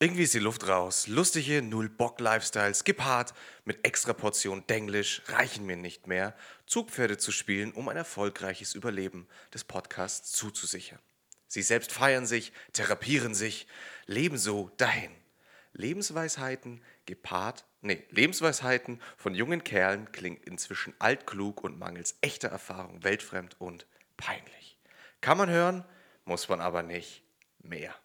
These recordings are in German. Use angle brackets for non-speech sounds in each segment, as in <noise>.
Irgendwie ist die Luft raus. Lustige Null-Bock-Lifestyles gepaart mit extra Portion Denglisch reichen mir nicht mehr, Zugpferde zu spielen, um ein erfolgreiches Überleben des Podcasts zuzusichern. Sie selbst feiern sich, therapieren sich, leben so dahin. Lebensweisheiten gepaart, nee, Lebensweisheiten von jungen Kerlen klingen inzwischen altklug und mangels echter Erfahrung weltfremd und peinlich. Kann man hören, muss man aber nicht mehr.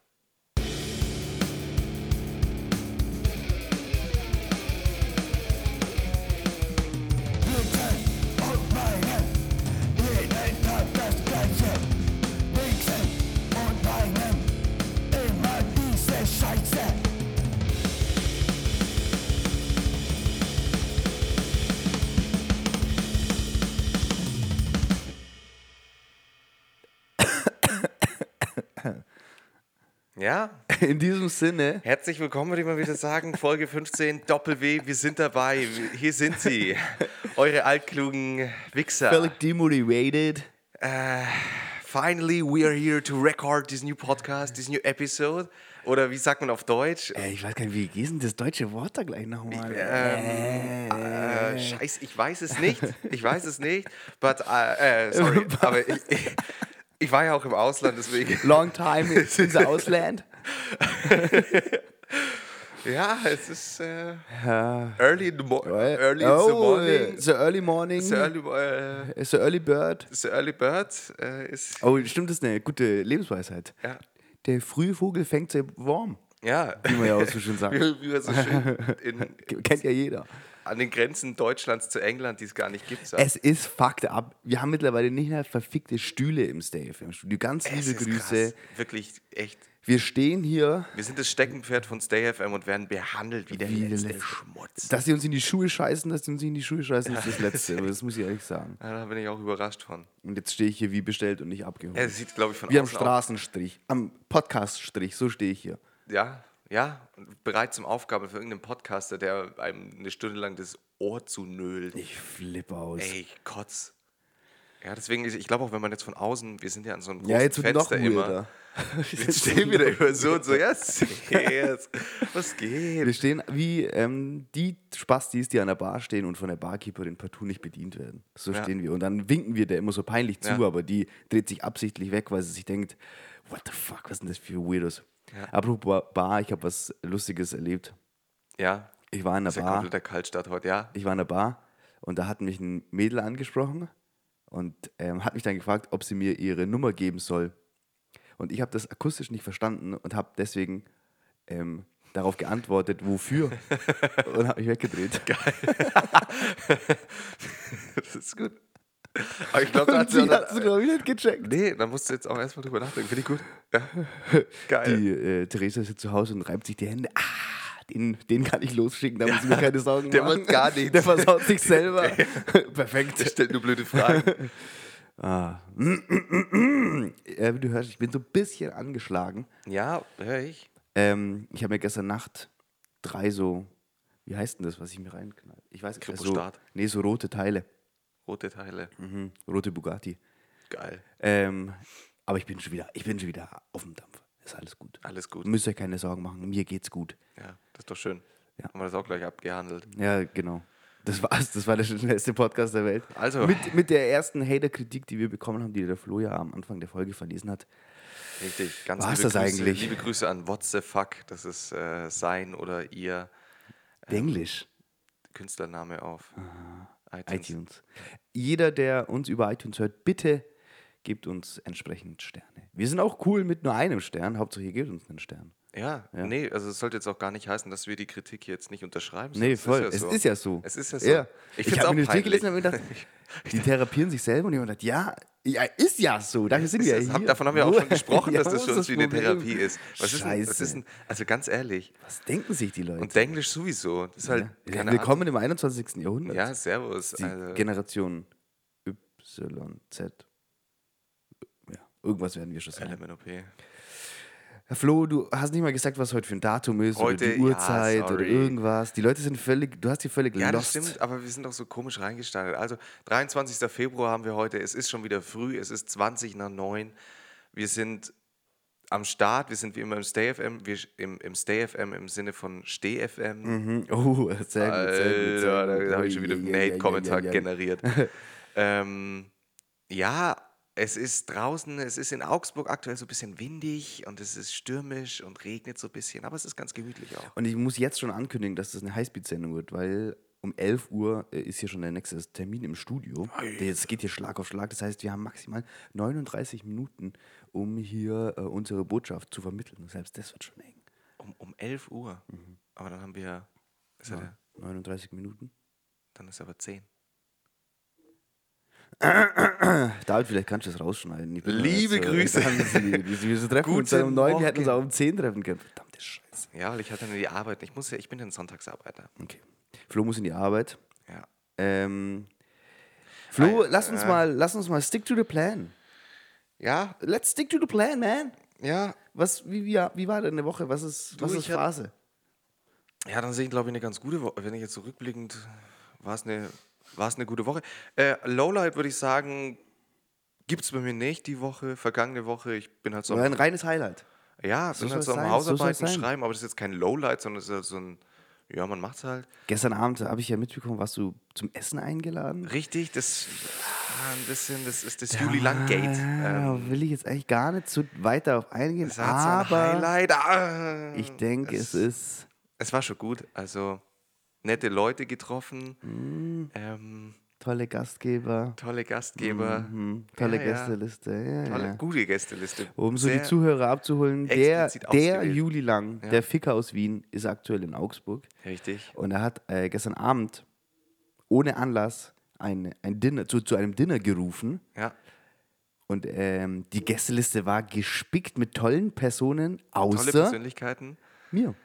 Ja, <laughs> In diesem Sinne, herzlich willkommen, würde ich mal wieder sagen. Folge 15, Doppel-W, wir sind dabei. Hier sind sie, eure altklugen Wichser. völlig demotivated. Finally, we are here to record this new podcast, this new episode. Oder wie sagt man auf Deutsch? Äh, ich weiß gar nicht, wie geht denn das deutsche Wort da gleich nochmal? Äh, Scheiß, ich weiß es nicht. Ich weiß es nicht. But, äh, äh, sorry, <laughs> aber ich, ich, ich war ja auch im Ausland, deswegen. <laughs> Long time in <laughs> the Ausland. <laughs> Ja, es ist äh, early in the, mo early in oh, the morning. The early morning. The early, äh, The early bird. the early bird äh, ist. Oh, stimmt, das ist eine gute Lebensweisheit. Ja. Der frühe Vogel fängt sich warm, Ja. wie man ja auch so schön sagt. Wie, wie man so schön in, Kennt ja jeder. An den Grenzen Deutschlands zu England, die es gar nicht gibt, sagt. Es ist fucked up. Wir haben mittlerweile nicht mehr verfickte Stühle im Stay FM Studio. Ganz liebe Grüße. krass. Wirklich, echt. Wir stehen hier, Wir sind das Steckenpferd von Stay FM und werden behandelt wie der Wie letzte letzte. Schmutz. dass sie uns in die Schuhe scheißen, dass sie uns in die Schuhe scheißen, ist das Letzte. Aber <laughs> das muss ich ehrlich sagen. Ja, da bin ich auch überrascht von. Und jetzt stehe ich hier wie bestellt und nicht abgeholt. Er sieht, glaube ich, von wie am Straßenstrich, am Podcaststrich, so stehe ich hier. Ja, ja. Und bereit zum Aufgabe für irgendeinen Podcaster, der einem eine Stunde lang das Ohr zunölt. Ich flippe aus. Ey, ich kotz. Ja, deswegen, ich glaube auch, wenn man jetzt von außen, wir sind ja an so einem großen ja, jetzt wird noch Fenster immer. <laughs> weirder. Jetzt stehen wir da immer so und so, ja, yes, was geht? Wir stehen wie ähm, die Spastis, die an der Bar stehen und von der Barkeeperin partout nicht bedient werden. So Ja. stehen wir. Und dann winken wir der immer so peinlich zu, Ja. aber die dreht sich absichtlich weg, weil sie sich denkt, what the fuck, was sind das für Weirdos? Ja. Apropos Bar, ich habe was Lustiges erlebt. Ja, Ich war in der ist ja Bar. kompletter Kaltstart heute, ja. ich war in der Bar und da hat mich ein Mädel angesprochen und ähm, hat mich dann gefragt, ob sie mir ihre Nummer geben soll. Und ich habe das akustisch nicht verstanden und habe deswegen ähm, darauf geantwortet, wofür. <laughs> und habe mich weggedreht. <laughs> Das ist gut. Aber ich glaube, da hat sie hat glaube ich, nicht gecheckt. Nee, da musst du jetzt auch erstmal drüber nachdenken. Finde ich gut. Ja. <laughs> Geil. Die äh, Theresa ist jetzt zu Hause und reibt sich die Hände. Ah, den, den kann ich losschicken, da muss ich mir keine Sorgen der machen. macht gar nichts. Der versaut sich selber. <laughs> Perfekt. Der stellt nur blöde Fragen. <laughs> Ah. <clears throat> äh, wie du hörst, ich bin so ein bisschen angeschlagen. Ja, höre ich. Ähm, ich habe mir gestern Nacht drei so, wie heißt denn das, was ich mir reinknall? Ich weiß nicht. So, Kripostat. nee, so rote Teile. Rote Teile. Mhm. Rote Bugatti. Geil. Ähm, aber ich bin schon wieder, ich bin schon wieder auf dem Dampfer. Ist alles gut. Alles gut. Müsst euch keine Sorgen machen. Mir geht's gut. Ja, das ist doch schön. Ja. Haben wir das auch gleich abgehandelt. Ja, genau. Das war's. Das war der schnellste Podcast der Welt. Also. Mit, mit der ersten Hater-Kritik, die wir bekommen haben, die der Flo ja am Anfang der Folge verlesen hat. Richtig. Ganz War's liebe das Grüße, eigentlich? Liebe Grüße an What the Fuck. Das ist äh, sein oder ihr Englisch. Künstlername auf iTunes. iTunes. Jeder, der uns über iTunes hört, bitte gebt uns entsprechend Sterne. Wir sind auch cool mit nur einem Stern. Hauptsache, ihr gebt uns einen Stern. Ja, nee, also es sollte jetzt auch gar nicht heißen, dass wir die Kritik jetzt nicht unterschreiben. Nee, Es ist voll. ja es so. ist ja so. Es ist ja so. Ja. Ich Ich, habe mir eine peinlich. gelesen und mir gedacht, <laughs> die therapieren sich selber und ich habe gedacht, ja, ja, ist ja so. Dafür sind Ist wir ja hier. Davon haben wir auch schon gesprochen, <laughs> Ja, dass das ist uns wie eine? Therapie ist. Was ist, denn, was Scheiße. ist denn, also ganz ehrlich, Was denken sich die Leute? und Englisch sowieso. Das ist halt, ja. Willkommen im 21. Jahrhundert. Ja, servus. Die Also, Generation Y, Z. Ja, irgendwas werden wir schon sagen. LMNOP. Herr Flo, du hast nicht mal gesagt, was heute für ein Datum ist Heute- oder die ja, Uhrzeit oder sorry. irgendwas. Die Leute sind völlig, du hast hier völlig Ja, das lost. stimmt, aber wir sind doch so komisch reingestartet. Also, 23. Februar haben wir heute. Es ist schon wieder früh, es ist 20 nach 9. Wir sind am Start. Wir sind wie immer im Stay FM. Wir im, im Stay FM im Sinne von Steh FM. Mhm. Oh, sehr gut, sehr gut. Sehr Alter, gut. da habe ich schon wieder einen ja, ja, ja, Hate-Kommentar ja, ja. generiert. <laughs> ähm, ja, es ist draußen, es ist in Augsburg aktuell so ein bisschen windig und es ist stürmisch und regnet so ein bisschen, aber es ist ganz gemütlich auch. Und ich muss jetzt schon ankündigen, dass das eine Highspeed-Sendung wird, weil um 11 Uhr äh, ist hier schon der nächste Termin im Studio. Es geht hier Schlag auf Schlag. Das heißt, wir haben maximal 39 Minuten, um hier äh, unsere Botschaft zu vermitteln. Selbst das wird schon eng. Um, um 11 Uhr. Aber dann haben wir, ist ja. der, 39 Minuten. dann ist aber 10. <coughs> David, vielleicht kannst du das rausschneiden. Liebe jetzt, äh, Grüße. ganz <laughs> lieb. Wir, treffen uns dann um Guten 9, wir hätten uns auch um 10 treffen können. Verdammte Scheiße. Ja, weil ich hatte nur die Arbeit. Ich muss ja, ich bin ein Sonntagsarbeiter. Okay. Flo muss in die Arbeit. Ja. Ähm, Flo, Ei, lass uns äh. mal, lass uns mal stick to the plan. Ja, Let's stick to the plan, man. ja. Was, wie, wie, wie war deine Woche? Was ist, Du, was ist ich hab- Phase? Ja, dann sehe ich, glaube ich, eine ganz gute Woche. Wenn ich jetzt so rückblickend, war es eine, war es eine gute Woche. Äh, Lowlight würde ich sagen, gibt es bei mir nicht die Woche, vergangene Woche. Ich bin halt so, ein reines Highlight. ja, bin soll's halt so am so Hausarbeiten sein. schreiben, aber das ist jetzt kein Lowlight, sondern es ist halt so ein, ja, man macht's halt. Gestern Abend habe ich ja mitbekommen, warst du zum Essen eingeladen? Richtig, das war ein bisschen, das ist das Juli Lang Gate. Ähm, will ich jetzt eigentlich gar nicht so weiter auf eingehen, das so ein aber Highlight. Ah, ich denke, es ist Es war schon gut. Also nette Leute getroffen, Mm. ähm, tolle Gastgeber, tolle Gastgeber, mhm, tolle Ja. Gästeliste. Ja, tolle, ja. gute Gästeliste. Um so Sehr- die Zuhörer abzuholen, der, der. Juli Lang, der Ficker aus Wien, ist aktuell in Augsburg. Richtig. Und er hat äh, gestern Abend ohne Anlass ein, ein Dinner, zu, zu einem Dinner gerufen. Ja. Und ähm, die Gästeliste war gespickt mit tollen Personen, Tolle außer Persönlichkeiten. mir.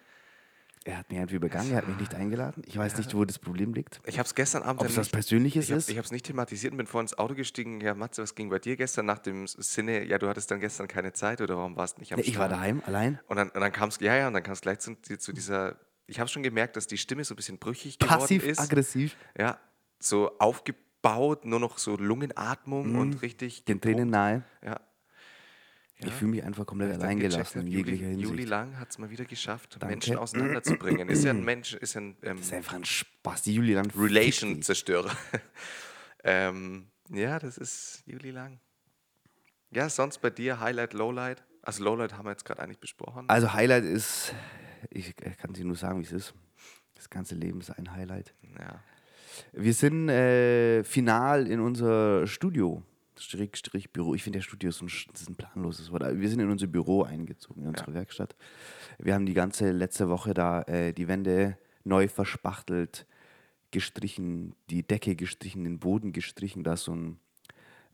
Er hat mich irgendwie übergangen, er hat mich nicht eingeladen. Ich weiß nicht, wo das Problem liegt. Ich habe es gestern Abend Ob es was Persönliches ich hab, ist. Ich habe es nicht thematisiert und bin vorhin ins Auto gestiegen. Ja, Matze, was ging bei dir gestern nach dem Sinne? Ja, du hattest dann gestern keine Zeit oder warum warst du nicht am Ja, ich war daheim, allein. Und dann, und dann kam es, ja, ja, und dann kam es gleich zu, zu dieser. Ich habe schon gemerkt, dass die Stimme so ein bisschen brüchig geworden ist. Passiv-aggressiv. Ja, so aufgebaut, nur noch so Lungenatmung und richtig. Den Tränen nahe. Ja. Ich fühle mich einfach komplett Dann allein gecheckt gelassen hat, in Juli, jeglicher Juli Hinsicht. Lang hat es mal wieder geschafft, Danke. Menschen auseinanderzubringen. Ist ja ein Mensch, ist ja ein ähm, Das ist einfach ein Spaß. Die Juli Land Relation-Zerstörer. <laughs> ähm, ja, das ist Juli Lang. Ja, sonst bei dir Highlight, Lowlight? Also Lowlight haben wir jetzt gerade eigentlich besprochen. Also Highlight ist, ich kann dir nur sagen, wie es ist. Das ganze Leben ist ein Highlight. Ja. Wir sind äh, final in unser Studio. Strich, Strich, Büro. Ich finde, der Studio ist ein, ist ein planloses Wort. Wir sind in unser Büro eingezogen, in unsere Werkstatt. Wir haben die ganze letzte Woche da äh, die Wände neu verspachtelt, gestrichen, die Decke gestrichen, den Boden gestrichen. Da ist so ein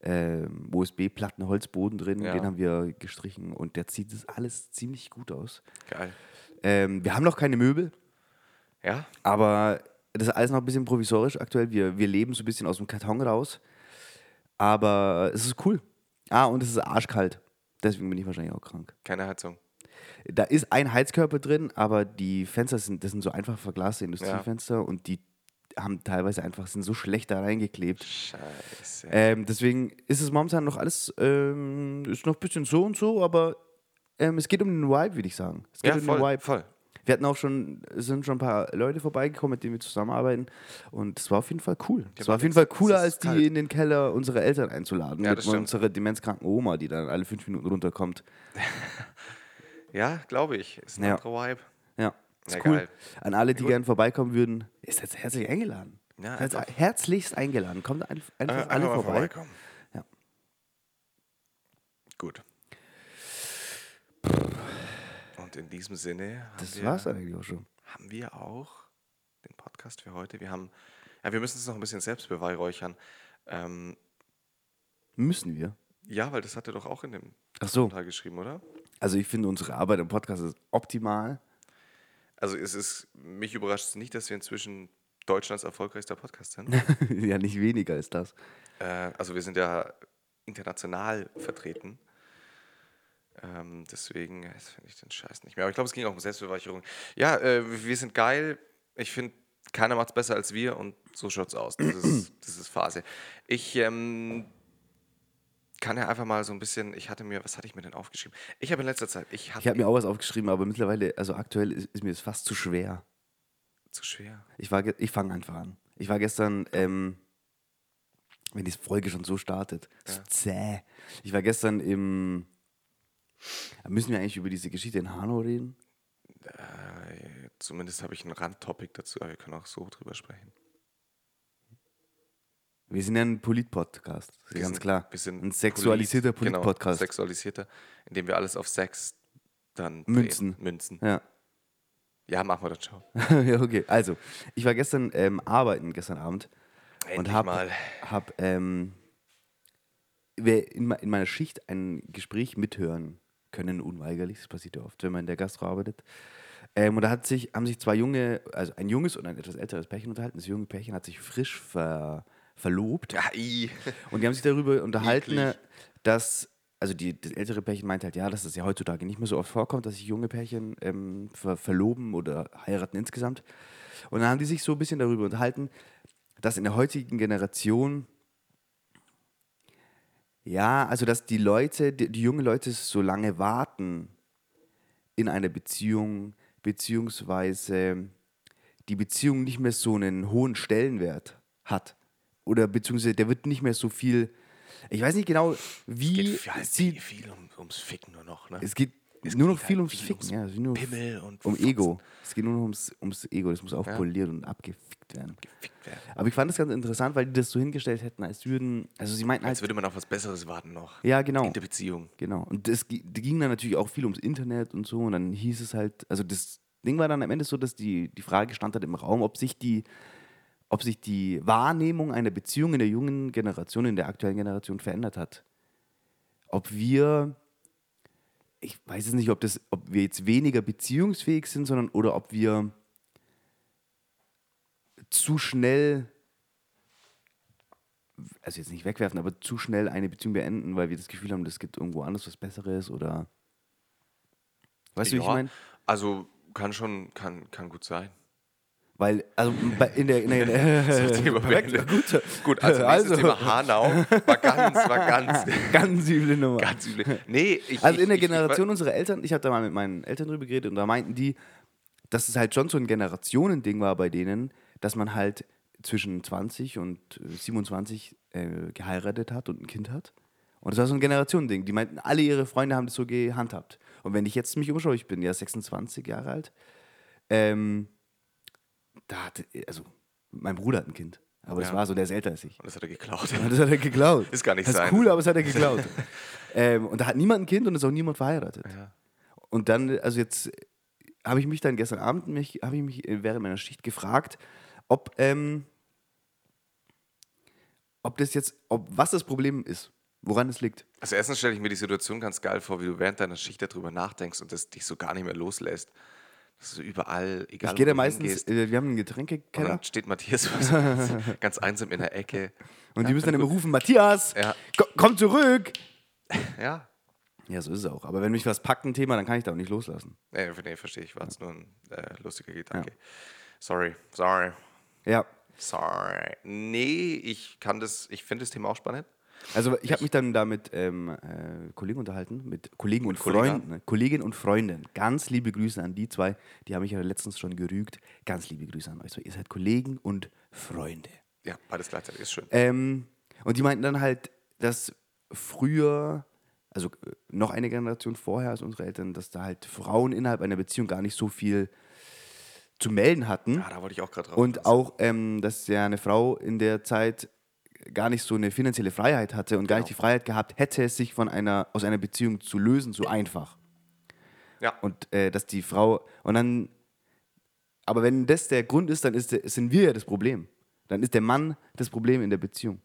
ähm, USB-Plattenholzboden drin, Ja. den haben wir gestrichen und der zieht das alles ziemlich gut aus. Geil. Ähm, wir haben noch keine Möbel, Ja? aber das ist alles noch ein bisschen provisorisch aktuell. Wir, wir leben so ein bisschen aus dem Karton raus. Aber es ist cool. Ah, und es ist arschkalt. Deswegen bin ich wahrscheinlich auch krank. Keine Heizung. Da ist ein Heizkörper drin, aber die Fenster sind, das sind so einfach verglaste Industriefenster und die haben teilweise einfach, sind so schlecht da reingeklebt. Scheiße. Ähm, deswegen ist es momentan noch alles, ähm, ist noch ein bisschen so und so, aber ähm, es geht um den Vibe, würde ich sagen. Es geht ja, um voll, den Vibe. voll. Wir hatten auch schon, sind schon ein paar Leute vorbeigekommen, mit denen wir zusammenarbeiten. Und es war auf jeden Fall cool. Es war auf jeden Fall cooler, als die kalt. in den Keller unsere Eltern einzuladen. Ja, mit das stimmt. unserer demenzkranken Oma, die dann alle fünf Minuten runterkommt. <laughs> Ja, glaube ich. Ist ein Ja. anderer Vibe. Ja, ist Ja, cool. geil. An alle, die gerne vorbeikommen würden, ist jetzt herzlich eingeladen. Ja, einfach- herzlichst eingeladen. Kommt ein- einfach Äh, alle einfach mal vorbei. vorbeikommen. Ja. Gut. Und in diesem Sinne haben, Das wir, war's eigentlich auch schon. haben wir auch den Podcast für heute. Wir haben, ja, wir müssen uns noch ein bisschen selbst beweihräuchern. Ähm, Müssen wir. ja, weil das hat er doch auch in dem Ach so. Kommentar geschrieben, oder? Also ich finde, unsere Arbeit im Podcast ist optimal. Also es ist, mich überrascht es nicht, dass wir inzwischen Deutschlands erfolgreichster Podcast sind. <laughs> ja, nicht weniger ist das. äh, also wir sind ja international vertreten. Ähm, deswegen finde ich den Scheiß nicht mehr. Aber ich glaube, es ging auch um Selbstbeweihräucherung. Ja, äh, wir sind geil. Ich finde, keiner macht es besser als wir und so schaut's aus. Das ist, <clears throat> das ist Phase. Ich ähm, kann ja einfach mal so ein bisschen, ich hatte mir, was hatte ich mir denn aufgeschrieben? Ich habe in letzter Zeit, ich habe mir auch was aufgeschrieben, aber mittlerweile, also aktuell ist, ist mir das fast zu schwer. zu schwer. Ich, war ich fange einfach an. Ich war gestern, ähm, wenn die Folge schon so startet, so zäh. Ich war gestern im. Müssen wir eigentlich über diese Geschichte in Hanau reden? Äh, zumindest habe ich ein Randtopic dazu, aber wir können auch so drüber sprechen. Wir sind ja ein Polit-Podcast, ganz sind- klar. Wir sind ein sexualisierter genau, Polit-Podcast. sexualisierter, indem wir alles auf Sex dann Münzen. Drehen. Münzen. ja. Ja, machen wir das schon. <laughs> ja, okay. Also, ich war gestern ähm, arbeiten, gestern Abend. und Endlich habe mal. hab, ähm, in, in meiner Schicht ein Gespräch mithören können, unweigerlich. Das passiert ja oft, wenn man in der Gastro arbeitet. Ähm, und da hat sich, haben sich zwei junge, also ein junges und ein etwas älteres Pärchen unterhalten. Das junge Pärchen hat sich frisch ver, verlobt. Ja, i. Und die haben sich darüber unterhalten, Eklig. dass, also die, das ältere Pärchen meint halt, ja, dass es ja heutzutage nicht mehr so oft vorkommt, dass sich junge Pärchen ähm, ver, verloben oder heiraten insgesamt. Und dann haben die sich so ein bisschen darüber unterhalten, dass in der heutigen Generation, ja, also dass die Leute, die, die jungen Leute so lange warten in einer Beziehung, beziehungsweise die Beziehung nicht mehr so einen hohen Stellenwert hat. Oder beziehungsweise der wird nicht mehr so viel. Ich weiß nicht genau, wie Geht viel, halt viel um, ums Ficken nur noch, ne? Es geht Es nur noch viel halt ums Ficken, ja. es ist Nur Pimmel und um Fotzen. Ego. Es geht nur noch ums, ums Ego. Das muss aufpoliert und abgefickt werden. Gefickt werden. Aber ich fand das ganz interessant, weil die das so hingestellt hätten, als würden. Also sie meinten Als halt. würde man auf was Besseres warten noch. Ja, genau. In der Beziehung. Genau. Und es ging dann natürlich auch viel ums Internet und so. Und dann hieß es halt, also das Ding war dann am Ende so, dass die, die Frage stand halt im Raum, ob sich die, ob sich die Wahrnehmung einer Beziehung in der jungen Generation, in der aktuellen Generation verändert hat. Ob wir, ich weiß es nicht, ob, das, ob wir jetzt weniger beziehungsfähig sind, sondern oder ob wir zu schnell, also jetzt nicht wegwerfen, aber zu schnell eine Beziehung beenden, weil wir das Gefühl haben, es gibt irgendwo anders was Besseres oder. Weißt du, wie ich Ja, meine? Also kann schon, kann, kann gut sein. Weil, also in der. In der, in der <laughs> Thema perfekt, gut. Gut, also nächstes Thema Hanau war ganz, war ganz, <laughs> Ganz üble Nummer. ganz übel. Nee, ich, Also ich, in der ich, ich, Generation unserer Eltern, ich habe da mal mit meinen Eltern drüber geredet und da meinten die, dass es halt schon so ein Generationending war bei denen, dass man halt zwischen 20 und äh, 27 äh, geheiratet hat und ein Kind hat. Und das war so ein Generationending. Die meinten, alle ihre Freunde haben das so gehandhabt. Und wenn ich jetzt mich umschaue, ich bin ja 26 Jahre alt, ähm, da hatte, also mein Bruder hat ein Kind. Aber das Ja. war so, der ist älter als ich. Und das hat er geklaut. <laughs> Und das hat er geklaut. Ist gar nicht das ist sein. cool, aber das hat er geklaut. <laughs> ähm, und da hat niemand ein Kind und ist auch niemand verheiratet. Ja. Und dann, also jetzt habe ich mich dann gestern Abend, mich, habe ich mich während meiner Schicht gefragt, ob, ähm, ob das jetzt, ob was das Problem ist, woran es liegt. Also erstens stelle ich mir die Situation ganz geil vor, wie du während deiner Schicht darüber nachdenkst und das dich so gar nicht mehr loslässt. Dass du überall, egal Ich gehe da meistens, hingehst, äh, wir haben einen und Getränkekeller dann steht Matthias <laughs> ganz einsam in der Ecke. und die müssen dann immer rufen, Matthias, Ja. ko- komm zurück. <laughs> Ja, Ja, so ist es auch. Aber wenn mich was packt, ein Thema, dann kann ich da auch nicht loslassen. nee, nee verstehe ich. War jetzt nur ein äh, lustiger Gedanke. Sorry, sorry, Ja. sorry. Nee, ich kann das, ich finde das Thema auch spannend. Also ich habe mich dann da mit ähm, äh, Kollegen unterhalten, mit Kollegen und Kollega? Freunden. ne? Kollegin und Freundin. Ganz liebe Grüße an die zwei. Die haben mich ja letztens schon gerügt. Ganz liebe Grüße an euch. So, ihr seid Kollegen und Freunde. Ja, beides gleichzeitig ist schön. Ähm, und die meinten dann halt, dass früher, also äh, noch eine Generation vorher als unsere Eltern, dass da halt Frauen innerhalb einer Beziehung gar nicht so viel zu melden hatten. Ja, da wollte ich auch gerade drauf. Und auch, ähm, dass ja eine Frau in der Zeit gar nicht so eine finanzielle Freiheit hatte und gar nicht die Genau. Freiheit gehabt hätte, sich von einer, aus einer Beziehung zu lösen, so einfach. Ja, Und äh, dass die Frau, und dann, aber wenn das der Grund ist, dann ist sind wir ja das Problem. Dann ist der Mann das Problem in der Beziehung.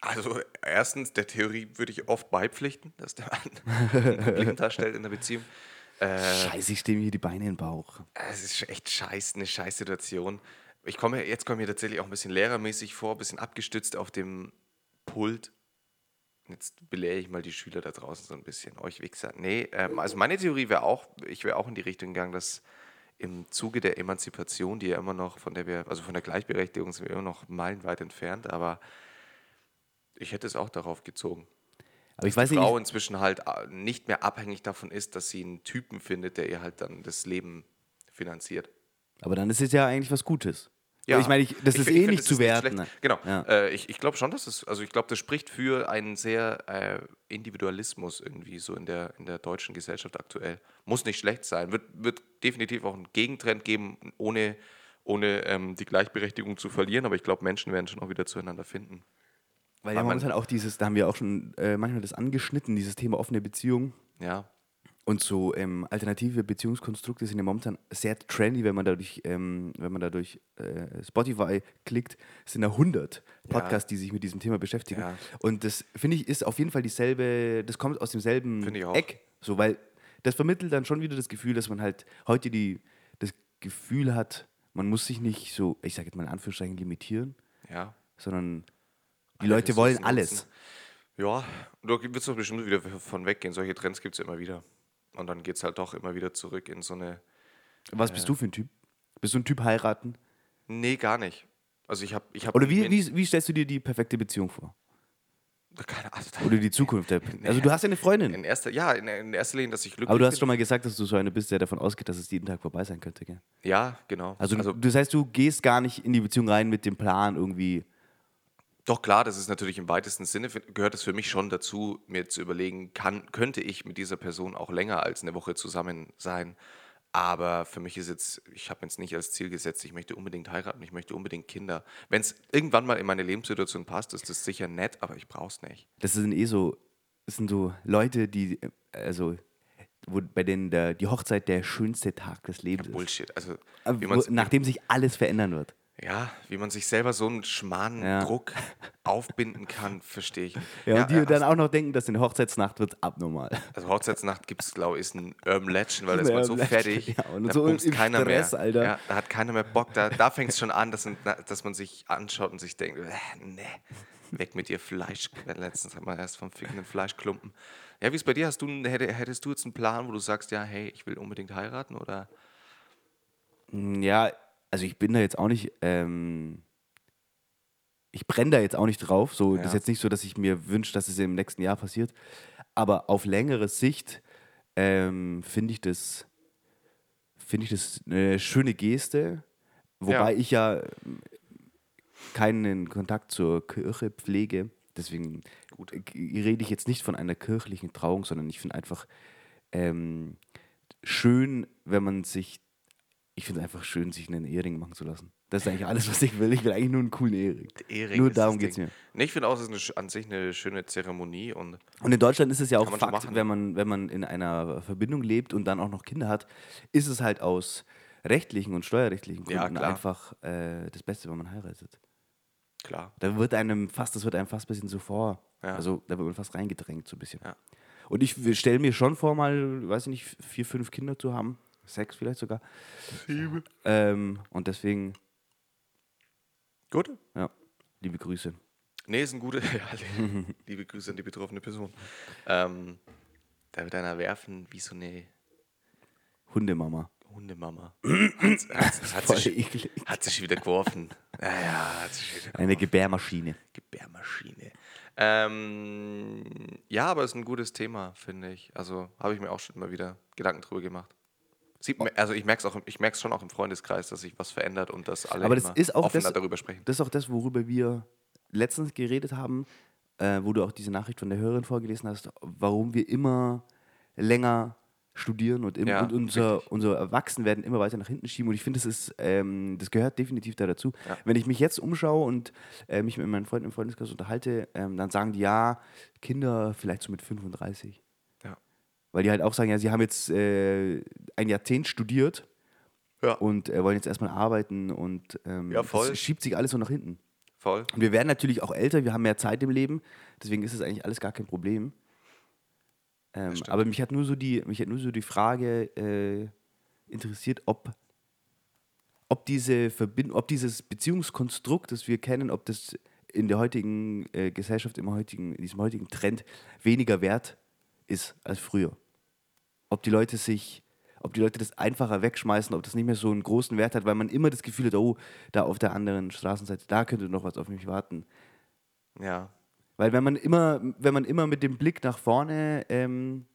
also erstens, der Theorie würde ich oft beipflichten, dass der Mann <laughs> <laughs> ein Problem darstellt in der Beziehung. Äh, Scheiße, ich stehe mir hier die Beine in den Bauch. Es ist echt scheiß, eine scheiß Situation. Ich komme, jetzt komme ich mir tatsächlich auch ein bisschen lehrermäßig vor, ein bisschen abgestützt auf dem Pult. Jetzt belehre ich mal die Schüler da draußen so ein bisschen. Euch Wichser. Nee, ähm, also meine Theorie wäre auch, ich wäre auch in die Richtung gegangen, dass im Zuge der Emanzipation, die ja immer noch, von der wir, also von der Gleichberechtigung sind wir immer noch meilenweit entfernt, aber ich hätte es auch darauf gezogen. Aber ich dass weiß die nicht, Frau inzwischen halt äh, nicht mehr abhängig davon ist, dass sie einen Typen findet, der ihr halt dann das Leben finanziert. aber dann ist es ja eigentlich was Gutes. Ja. ich meine, ich, das Ich ist eh ich find, nicht zu werten. schlecht. Genau. Ja. Äh, ich ich glaube schon, dass es, also ich glaube, das spricht für einen sehr äh, Individualismus irgendwie so in der, in der deutschen Gesellschaft aktuell. Muss nicht schlecht sein. Wird, wird definitiv auch einen Gegentrend geben, ohne, ohne ähm, die Gleichberechtigung zu verlieren, aber ich glaube, Menschen werden schon auch wieder zueinander finden. Weil ja momentan auch dieses, da haben wir auch schon äh, manchmal das angeschnitten, dieses Thema offene Beziehung. Ja, Und so ähm, alternative Beziehungskonstrukte sind ja momentan sehr trendy, wenn man dadurch, ähm, wenn man dadurch äh, Spotify klickt, Es sind da 100 Podcasts, die sich mit diesem Thema beschäftigen. Ja. Und das finde ich ist auf jeden Fall dieselbe, das kommt aus demselben. Eck. So, weil das vermittelt dann schon wieder das Gefühl, dass man halt heute die, das Gefühl hat, man muss sich nicht so, ich sage jetzt mal in Anführungszeichen, limitieren, ja. sondern die Alle Leute wollen alles. nutzen. Ja, da wird es doch bestimmt wieder von weggehen. Solche Trends gibt es immer wieder. Und dann geht es halt doch immer wieder zurück in so eine. Was bist du für ein Typ? Bist du ein Typ heiraten? Nee, gar nicht. Also ich habe. Ich hab Oder wie, wie, wie stellst du dir die perfekte Beziehung vor? Keine Ahnung. Oder die Zukunft? Der, <laughs> also du hast ja eine Freundin. In erster, ja, in, in erster Linie, dass ich glücklich Aber du hast bin. schon mal gesagt, dass du so eine bist, der davon ausgeht, dass es jeden Tag vorbei sein könnte. Gell? Ja, genau. Also, Also, das heißt, du gehst gar nicht in die Beziehung rein mit dem Plan irgendwie. Doch klar, das ist natürlich im weitesten Sinne, gehört es für mich schon dazu, mir zu überlegen, kann, könnte ich mit dieser Person auch länger als eine Woche zusammen sein. Aber für mich ist jetzt, ich habe jetzt nicht als Ziel gesetzt, ich möchte unbedingt heiraten, ich möchte unbedingt Kinder. Wenn es irgendwann mal in meine Lebenssituation passt, ist das sicher nett, aber ich brauche es nicht. Das sind eh so, das sind so Leute, die, äh, also, wo, bei denen der, die Hochzeit der schönste Tag des Lebens ist. Bullshit. Also, wie wo, nachdem sich alles verändern wird. Ja, wie man sich selber so einen schmalen Ja. Druck aufbinden kann, verstehe ich. Ja, und die äh, dann auch noch denken, dass in der Hochzeitsnacht wird abnormal. Also Hochzeitsnacht gibt es, glaube ich, ist ein Urban Legend, weil da ist man so fertig, <laughs> ja, und da so im keiner Stress, mehr. Alter. Ja, da hat keiner mehr Bock. Da, da fängt es schon an, dass, dass man sich anschaut und sich denkt, äh, nee, weg mit dir Fleisch. Letztens hat man erst vom fickenden Fleischklumpen. Ja, wie ist bei dir? Hast du, hättest du jetzt einen Plan, wo du sagst, ja, hey, ich will unbedingt heiraten? Oder? Ja, also ich bin da jetzt auch nicht, ähm, ich brenne da jetzt auch nicht drauf. So, Das ist Ja. jetzt nicht so, dass ich mir wünsche, dass es im nächsten Jahr passiert. Aber auf längere Sicht ähm, finde ich das, finde ich das eine schöne Geste. Wobei Ja. ich ja ähm, keinen Kontakt zur Kirche pflege. Deswegen Gut. äh, rede ich jetzt nicht von einer kirchlichen Trauung, sondern ich finde einfach ähm, schön, wenn man sich, ich finde es einfach schön, sich einen Ehering machen zu lassen. Das ist eigentlich alles, was ich will. Ich will eigentlich nur einen coolen Ehering. Ehering Nur darum geht es mir. Nee, ich finde auch, es ist eine, an sich eine schöne Zeremonie und Und in Deutschland ist es ja auch Fakt, machen. wenn man, wenn man in einer Verbindung lebt und dann auch noch Kinder hat, ist es halt aus rechtlichen und steuerrechtlichen Ja, Gründen klar. einfach äh, das Beste, wenn man heiratet. klar. Da wird einem fast, das wird einem fast ein bisschen so vor. Ja. Also da wird man fast reingedrängt, so ein bisschen. Ja. Und ich stelle mir schon vor, mal, weiß ich nicht, vier, fünf Kinder zu haben. Sechs vielleicht sogar. Ähm, und deswegen, Gut. ja, liebe Grüße. Nee, ist ein guter. <laughs> Ja, liebe Grüße an die betroffene Person. Ähm, da wird einer werfen wie so eine Hundemama. Hundemama. Hat, hat, <laughs> hat, sich, hat sich wieder geworfen. Ja, ja, hat sich wieder Eine Gebärmaschine. Gebärmaschine. Ähm, ja, aber es ist ein gutes Thema, finde ich. Also habe ich mir auch schon immer wieder Gedanken drüber gemacht. Sieht, man- also ich merke es ich schon auch im Freundeskreis, dass sich was verändert und dass alle Aber das immer ist auch offener das- darüber sprechen. Das ist auch das, worüber wir letztens geredet haben, äh, wo du auch diese Nachricht von der Hörerin vorgelesen hast, warum wir immer länger studieren und, im, Ja, und unser, richtig. unser Erwachsenwerden immer weiter nach hinten schieben. Und ich finde, das ist, ähm, das gehört definitiv da dazu. Ja. Wenn ich mich jetzt umschaue und äh, mich mit meinen Freunden im Freundeskreis unterhalte, ähm, dann sagen die ja, Kinder vielleicht so mit 35. Weil die halt auch sagen, ja, sie haben jetzt äh, ein Jahrzehnt studiert Ja. und äh, wollen jetzt erstmal arbeiten und ähm, Ja, voll. das schiebt sich alles so nach hinten. Voll. Und wir werden natürlich auch älter, wir haben mehr Zeit im Leben, deswegen ist es eigentlich alles gar kein Problem. Ähm, aber mich hat nur so die, mich hat nur so die Frage äh, interessiert, ob, ob diese Verbindung, ob dieses Beziehungskonstrukt, das wir kennen, ob das in der heutigen äh, Gesellschaft, im heutigen, in diesem heutigen Trend weniger wert ist als früher. Ob die Leute sich, ob die Leute das einfacher wegschmeißen, ob das nicht mehr so einen großen Wert hat, weil man immer das Gefühl hat, oh, da auf der anderen Straßenseite, da könnte noch was auf mich warten. Ja. Weil wenn man immer, wenn man immer mit dem Blick nach vorne ähm,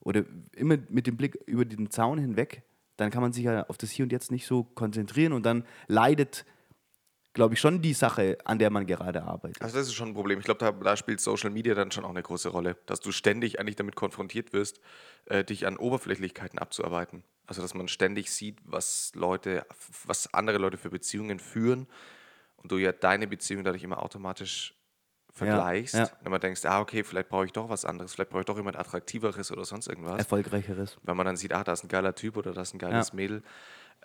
oder immer mit dem Blick über den Zaun hinweg, dann kann man sich ja auf das Hier und Jetzt nicht so konzentrieren und dann leidet, glaube ich, schon die Sache, an der man gerade arbeitet. Also das ist schon ein Problem. Ich glaube, da, da spielt Social Media dann schon auch eine große Rolle, dass du ständig eigentlich damit konfrontiert wirst, äh, dich an Oberflächlichkeiten abzuarbeiten. Also dass man ständig sieht, was Leute, was andere Leute für Beziehungen führen und du ja deine Beziehung dadurch immer automatisch vergleichst ja. und immer denkst, ah, okay, vielleicht brauche ich doch was anderes, vielleicht brauche ich doch jemand Attraktiveres oder sonst irgendwas. Erfolgreicheres. Wenn man dann sieht, ah, da ist ein geiler Typ oder da ist ein geiles Ja. Mädel.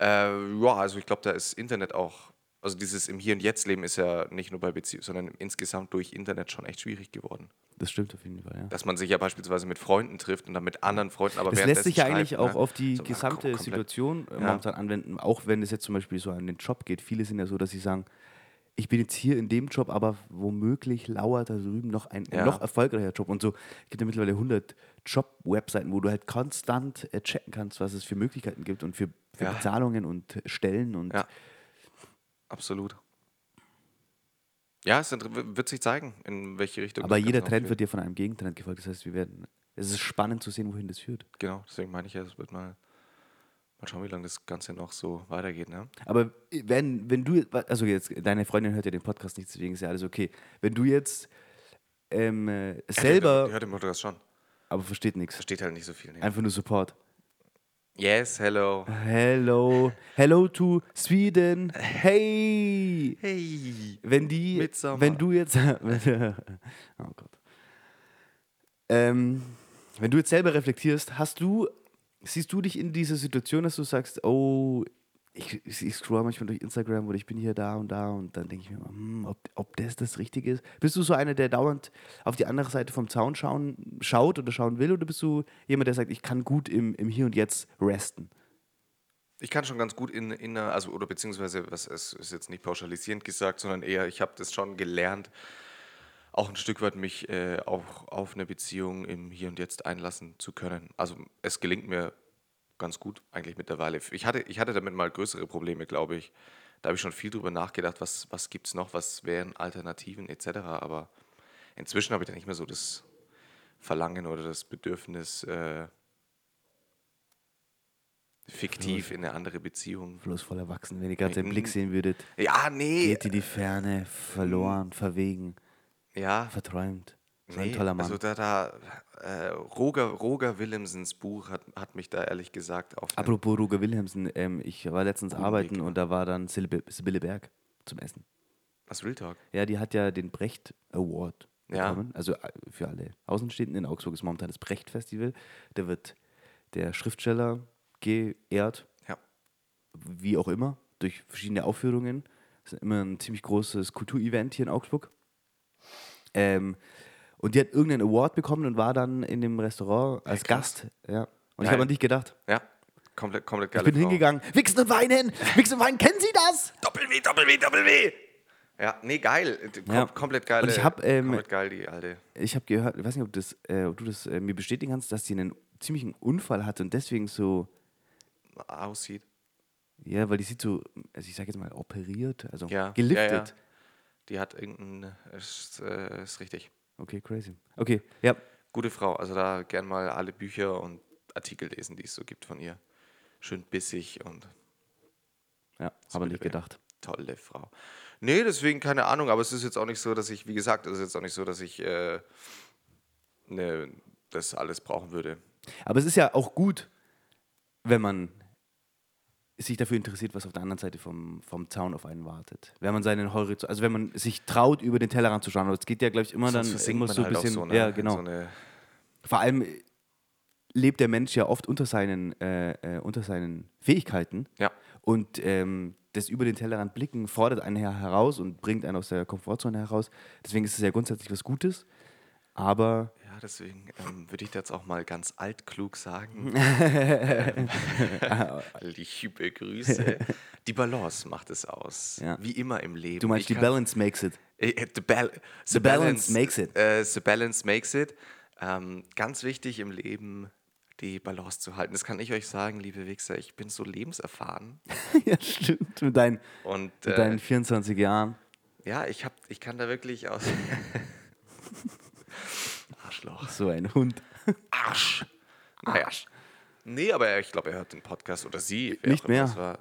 Äh, ja, also ich glaube, da ist Internet auch, also dieses im Hier und Jetzt Leben ist ja nicht nur bei Beziehungen, sondern insgesamt durch Internet schon echt schwierig geworden. Das stimmt auf jeden Fall, ja. Dass man sich ja beispielsweise mit Freunden trifft und dann mit anderen Freunden, aber Das lässt sich ja eigentlich schreibt, auch ne? auf die So, gesamte komplett. Situation äh, Ja. momentan anwenden, auch wenn es jetzt zum Beispiel so an den Job geht. Viele sind ja so, dass sie sagen, ich bin jetzt hier in dem Job, aber womöglich lauert da drüben noch ein Ja. noch erfolgreicher Job. Und so es gibt ja mittlerweile 100 Job-Webseiten, wo du halt konstant äh, checken kannst, was es für Möglichkeiten gibt und für, für Ja. Bezahlungen und Stellen. Und Ja. Absolut. Ja, es wird sich zeigen, in welche Richtung. aber jeder Trend wird dir von einem Gegentrend gefolgt. Das heißt, wir werden, es ist spannend zu sehen, wohin das führt. Genau, deswegen meine ich ja, es wird mal, mal schauen, wie lange das Ganze noch so weitergeht. Ne? Aber wenn, wenn du, also jetzt, deine Freundin hört ja den Podcast nicht, deswegen ist ja alles okay. Wenn du jetzt ähm, äh, Die selber, hört den Podcast schon. aber versteht nichts, Versteht halt nicht so viel. Ne? einfach nur Support. Yes, hello. Hello, hello to Sweden, hey! Hey. Wenn die, Midsommar. wenn du jetzt, <laughs> oh Gott. Ähm, wenn du jetzt selber reflektierst, hast du, siehst du dich in dieser Situation, dass du sagst, oh, ich, ich, scroll manchmal durch Instagram oder ich bin hier da und da und dann denke ich mir mal, hm, ob, ob das das Richtige ist. Bist du so einer, der dauernd auf die andere Seite vom Zaun schauen, schaut oder schauen will oder bist du jemand, der sagt, ich kann gut im, im Hier und Jetzt resten? Ich kann schon ganz gut in, in einer, also oder beziehungsweise, was es ist jetzt nicht pauschalisierend gesagt, sondern eher, ich habe das schon gelernt, auch ein Stück weit mich äh, auch auf eine Beziehung im Hier und Jetzt einlassen zu können. Also es gelingt mir ganz gut eigentlich mittlerweile. Ich hatte, ich hatte damit mal größere Probleme, glaube ich. Da habe ich schon viel drüber nachgedacht, was, was gibt es noch, was wären Alternativen etc. Aber inzwischen habe ich da nicht mehr so das Verlangen oder das Bedürfnis, äh, fiktiv in eine andere Beziehung Bloß voll erwachsen, wenn ihr gerade seinen Mhm. Blick sehen würdet. Ja, nee. Geht in die Ferne, verloren, verwegen, Ja, verträumt. So nee. ein toller Mann. Also da, da äh, Roger, Roger Willemsens Buch hat, hat mich da ehrlich gesagt auf Apropos Roger Wilhelmsen, ähm, ich war letztens Guten arbeiten Weg und da war dann Sibylle, Sibylle Berg zum Essen. was Real Talk. Ja, die hat ja den Brecht Award Ja. bekommen. Also äh, für alle Außenstehenden in Augsburg ist momentan das Brecht Festival. Da wird der Schriftsteller geehrt, Ja. wie auch immer, durch verschiedene Aufführungen. Das ist immer ein ziemlich großes Kulturevent hier in Augsburg. Ähm, und die hat irgendeinen Award bekommen und war dann in dem Restaurant als krass. Gast. Ja. Und ich Geil. habe an dich gedacht. Ja, komplett, komplett geile Ich bin Frau. hingegangen. Wichsen und weinen! Wichsen und weinen, kennen Sie das? Doppel-W, Doppel-W, Doppel-W. Ja, nee, geil. Kom Ja. Komplett geil. Und ich hab, ähm, komplett geil, die alte. Ich habe gehört, ich weiß nicht, ob, das, äh, ob du das äh, mir bestätigen kannst, dass sie einen ziemlichen Unfall hatte und deswegen so, aussieht. ja, weil die sieht so, also ich sage jetzt mal operiert, also Ja, geliftet. Ja, ja. Die hat irgendein, ist, äh, ist richtig. Okay, crazy. Okay, ja. Gute Frau. Also da gern mal alle Bücher und Artikel lesen, die es so gibt von ihr. Schön bissig und Ja, aber nicht gedacht. tolle Frau. Nee, deswegen keine Ahnung, aber es ist jetzt auch nicht so, dass ich, wie gesagt, es ist jetzt auch nicht so, dass ich äh, ne, das alles brauchen würde. Aber es ist ja auch gut, wenn man sich dafür interessiert, was auf der anderen Seite vom, vom Zaun auf einen wartet. Wenn man seinen Horizont, also wenn man sich traut, über den Tellerrand zu schauen. Aber es geht ja, glaube ich, immer dann Sonst immer man so ein halt bisschen. so eine, ja, genau. So Vor allem lebt der Mensch ja oft unter seinen, äh, äh, unter seinen Fähigkeiten. ja, Und ähm, das über den Tellerrand blicken fordert einen her heraus und bringt einen aus der Komfortzone heraus. Deswegen ist es ja grundsätzlich was Gutes. Aber ja, deswegen ähm, würde ich jetzt auch mal ganz altklug sagen. <laughs> <laughs> Liebe Grüße. Die Balance macht es aus. Ja. Wie immer im Leben. du meinst, Ich die kann- Balance makes it. Äh, äh, The, bal the, balance makes it. Äh, the balance makes it. Ähm, ganz wichtig im Leben, die Balance zu halten. Das kann ich euch sagen, liebe Wichser. Ich bin so lebenserfahren. <laughs> ja, stimmt. Mit deinen, Und mit äh, deinen 24 Jahren. ja, ich, hab, ich kann da wirklich aus. Arschloch. So ein Hund. Arsch. Naja. Nee, aber ich glaube, er hört den Podcast oder sie. Nicht mehr. War,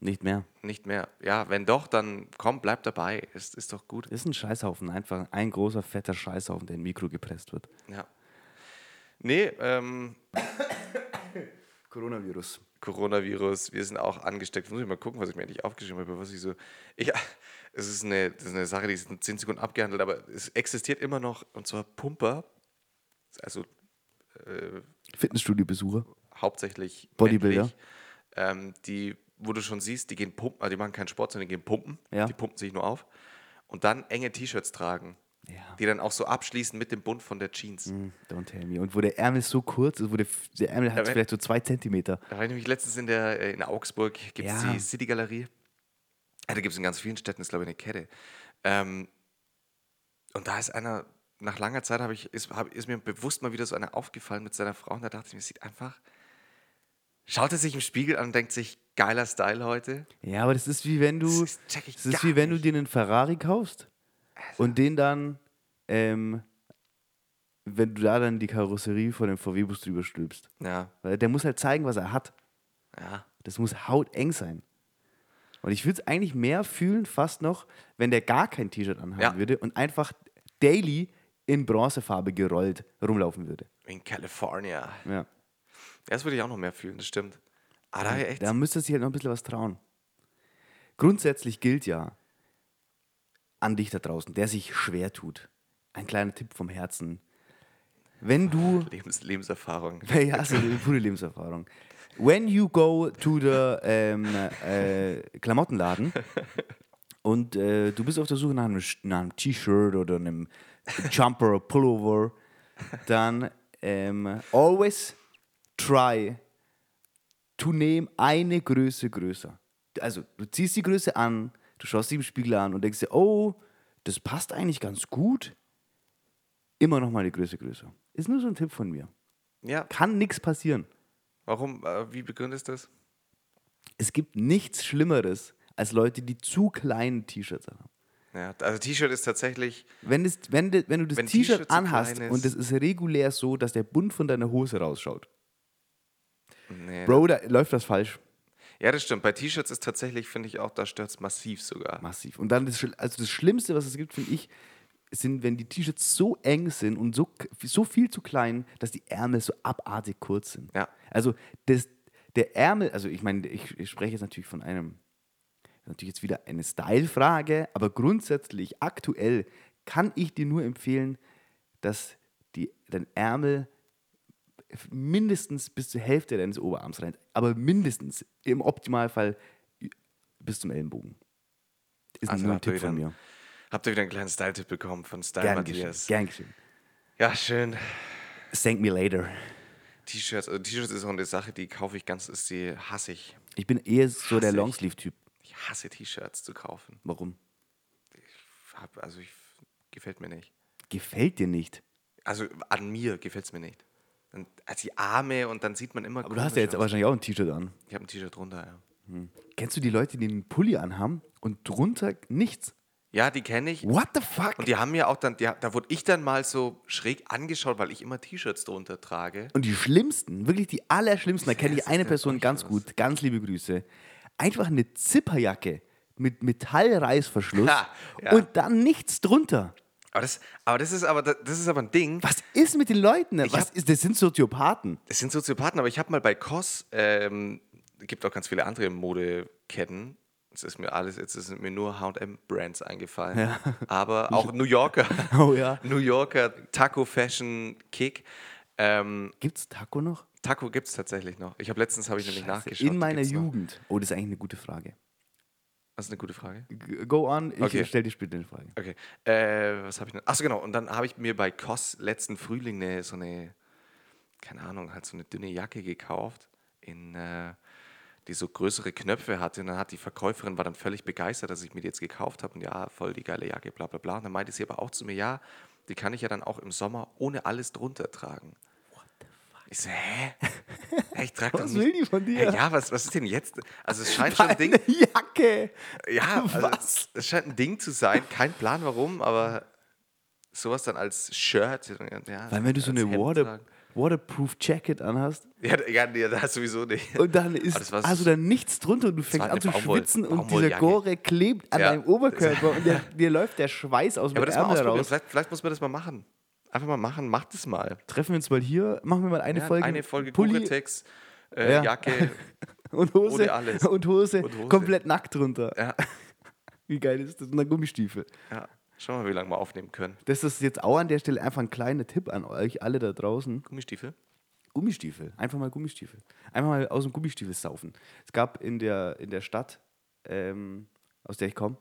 Nicht mehr. nicht mehr. Ja, wenn doch, dann komm, bleib dabei. Ist, ist doch gut. Ist ein Scheißhaufen. Einfach ein großer, fetter Scheißhaufen, der im Mikro gepresst wird. Ja. Nee, ähm, Coronavirus. Coronavirus, wir sind auch angesteckt. Muss ich mal gucken, was ich mir endlich aufgeschrieben habe, was ich so. Ich, <laughs> es ist eine, das ist eine Sache, die ist in 10 Sekunden abgehandelt, aber es existiert immer noch, und zwar Pumper, also Fitnessstudio-Besucher. hauptsächlich Bodybuilder. ähm, die, wo du schon siehst, die gehen pumpen, also die machen keinen Sport, sondern die gehen pumpen. Ja. Die pumpen sich nur auf. Und dann enge T-Shirts tragen, Ja. die dann auch so abschließen mit dem Bund von der Jeans. Hm, Don't tell me. Und wo der Ärmel so kurz ist, wo der, der Ärmel hat vielleicht so zwei Zentimeter. Da war ich nämlich letztens in, der, äh, in Augsburg, gibt es Ja. die City-Galerie. Ja, da gibt es in ganz vielen Städten, ist glaube ich eine Kette. Ähm, und da ist einer, nach langer Zeit habe ich, ist, hab, ist mir bewusst mal wieder so einer aufgefallen mit seiner Frau und da dachte ich mir, sieht einfach, schaut er sich im Spiegel an und denkt sich, geiler Style heute. Ja, aber das ist wie wenn du. Das ist- Das ist wie wenn du dir einen Ferrari kaufst und den dann, ähm, wenn du da dann die Karosserie von dem VW-Bus drüber stülpst. Ja, Weil der muss halt zeigen, was er hat. ja. Das muss hauteng sein. Und ich würde es eigentlich mehr fühlen, fast noch, wenn der gar kein T-Shirt anhaben Ja. würde und einfach daily in Bronzefarbe gerollt rumlaufen würde. In California. Ja. Das würde ich auch noch mehr fühlen, das stimmt. Ah, da. Da müsste sich halt noch ein bisschen was trauen. Grundsätzlich gilt ja an dich da draußen, der sich schwer tut. Ein kleiner Tipp vom Herzen. Wenn du <laughs> Lebens, Lebenserfahrung. <laughs> Ja, also eine pure Lebenserfahrung. When you go to the ähm, äh, Klamottenladen <laughs> und äh, du bist auf der Suche nach einem, einem T-Shirt oder einem Jumper, Pullover, dann ähm, always try to name eine Größe größer. Also du ziehst die Größe an, du schaust sie im Spiegel an und denkst dir, oh, das passt eigentlich ganz gut. Immer noch mal eine Größe größer. Ist nur so ein Tipp von mir Ja, kann nichts passieren. warum, äh, wie begründest du das? Es gibt nichts Schlimmeres als Leute, die zu kleine T-Shirts haben. Ja, also T-Shirt ist tatsächlich, Wenn, es, wenn, de, wenn du das T-Shirt anhast und es ist regulär so, dass der Bund von deiner Hose rausschaut, nee, Bro, da läuft das falsch. Ja, das stimmt. Bei T-Shirts ist tatsächlich, finde ich auch, da stört es massiv sogar. Massiv. Und dann das, also das Schlimmste, was es gibt, finde ich, sind, wenn die T-Shirts so eng sind und so, so viel zu klein, dass die Ärmel so abartig kurz sind. Ja. Also das, der Ärmel, also ich meine, ich, ich spreche jetzt natürlich von einem, natürlich jetzt wieder eine Style-Frage, aber grundsätzlich aktuell kann ich dir nur empfehlen, dass die, dein Ärmel mindestens bis zur Hälfte deines Oberarms rein, aber mindestens im Optimalfall bis zum Ellenbogen. Ist Also nur ein Tipp von wieder- mir. Habt ihr wieder einen kleinen Style-Tipp bekommen von Style Gern geschehen. Matthias? Gern geschehen. Ja, schön. Thank me later. T-Shirts, also T-Shirts ist auch eine Sache, die kaufe ich ganz, ist die hasse ich. Ich bin eher so der Hasse ich. Longsleeve-Typ. Ich hasse T-Shirts zu kaufen. Warum? Hab, also ich, gefällt mir nicht. Gefällt dir nicht. Also an mir gefällt es mir nicht. Dann, also die Arme und dann sieht man immer Aber du hast ja jetzt wahrscheinlich auch ein T-Shirt an. Ich habe ein T-Shirt drunter, ja. Kennst du die Leute, die einen Pulli anhaben und drunter nichts? Ja, die kenne ich. What the fuck? Und die haben mir auch dann, die, da wurde ich dann mal so schräg angeschaut, weil ich immer T-Shirts drunter trage. Und die schlimmsten, wirklich die allerschlimmsten, da kenne ich eine Person ganz los? gut, ganz liebe Grüße. Einfach eine Zipperjacke mit Metallreißverschluss <laughs> Ha, ja. und dann nichts drunter. Aber das, aber das ist aber das ist aber ein Ding. Was ist mit den Leuten? Was hab- ist, das sind Soziopathen. Das sind Soziopathen, aber ich habe mal bei COS, ähm, gibt auch ganz viele andere Modeketten. Es ist mir alles, jetzt sind mir nur H&M-Brands eingefallen. Aber <laughs> auch New Yorker, <laughs> Oh ja. New Yorker Taco Fashion Kick. Ähm, Gibt's Taco noch? Taco gibt es tatsächlich noch. Ich habe letztens habe ich nämlich nachgeschaut. In meiner gibt's noch. Jugend. Oh, das ist eigentlich eine gute Frage. Das ist eine gute Frage. Go on, ich Okay. stell dir später eine Frage. Okay. Äh, was habe ich denn? Achso, genau. Und dann habe ich mir bei COS letzten Frühling eine, so eine, keine Ahnung, halt so eine dünne Jacke gekauft, in, äh, die so größere Knöpfe hatte. Und dann hat die Verkäuferin, war dann völlig begeistert, dass ich mir die jetzt gekauft habe. Und ja, voll die geile Jacke, bla bla bla. Und dann meinte sie aber auch zu mir, ja, die kann ich ja dann auch im Sommer ohne alles drunter tragen. Ich so, hä? <laughs> Ich trage Was will die von dir? Hä, ja, was, was ist denn jetzt? Also es scheint schon ein Ding. Jacke! Ja, <laughs> also Was? es scheint ein Ding zu sein. Kein Plan warum, aber sowas dann als Shirt. Ja, Weil wenn du so eine Hemd Water, tragen. Waterproof Jacket anhast Ja, ja, nee, das sowieso nicht. und dann ist war- also dann nichts drunter und du fängst an zu Baumwoll- schwitzen und dieser. Gore klebt an Ja. deinem Oberkörper <laughs> und dir läuft der Schweiß aus Ja, dem Ärmel raus. Vielleicht, vielleicht muss man das mal machen. Einfach mal machen, macht es mal. Treffen wir uns mal hier, machen wir mal eine Ja, Folge. eine Folge Pulli Gore-Tex, äh, Ja. Jacke. <laughs> und Hose. Und, Hose Und Hose. komplett nackt drunter. Ja, <laughs> Wie geil ist das? Und dann Gummistiefel. ja. Schauen wir mal, wie lange wir aufnehmen können. Das ist jetzt auch an der Stelle einfach ein kleiner Tipp an euch alle da draußen. Gummistiefel? Gummistiefel. Einfach mal Gummistiefel. Einfach mal aus dem Gummistiefel saufen. Es gab in der, in der Stadt, ähm, aus der ich komme,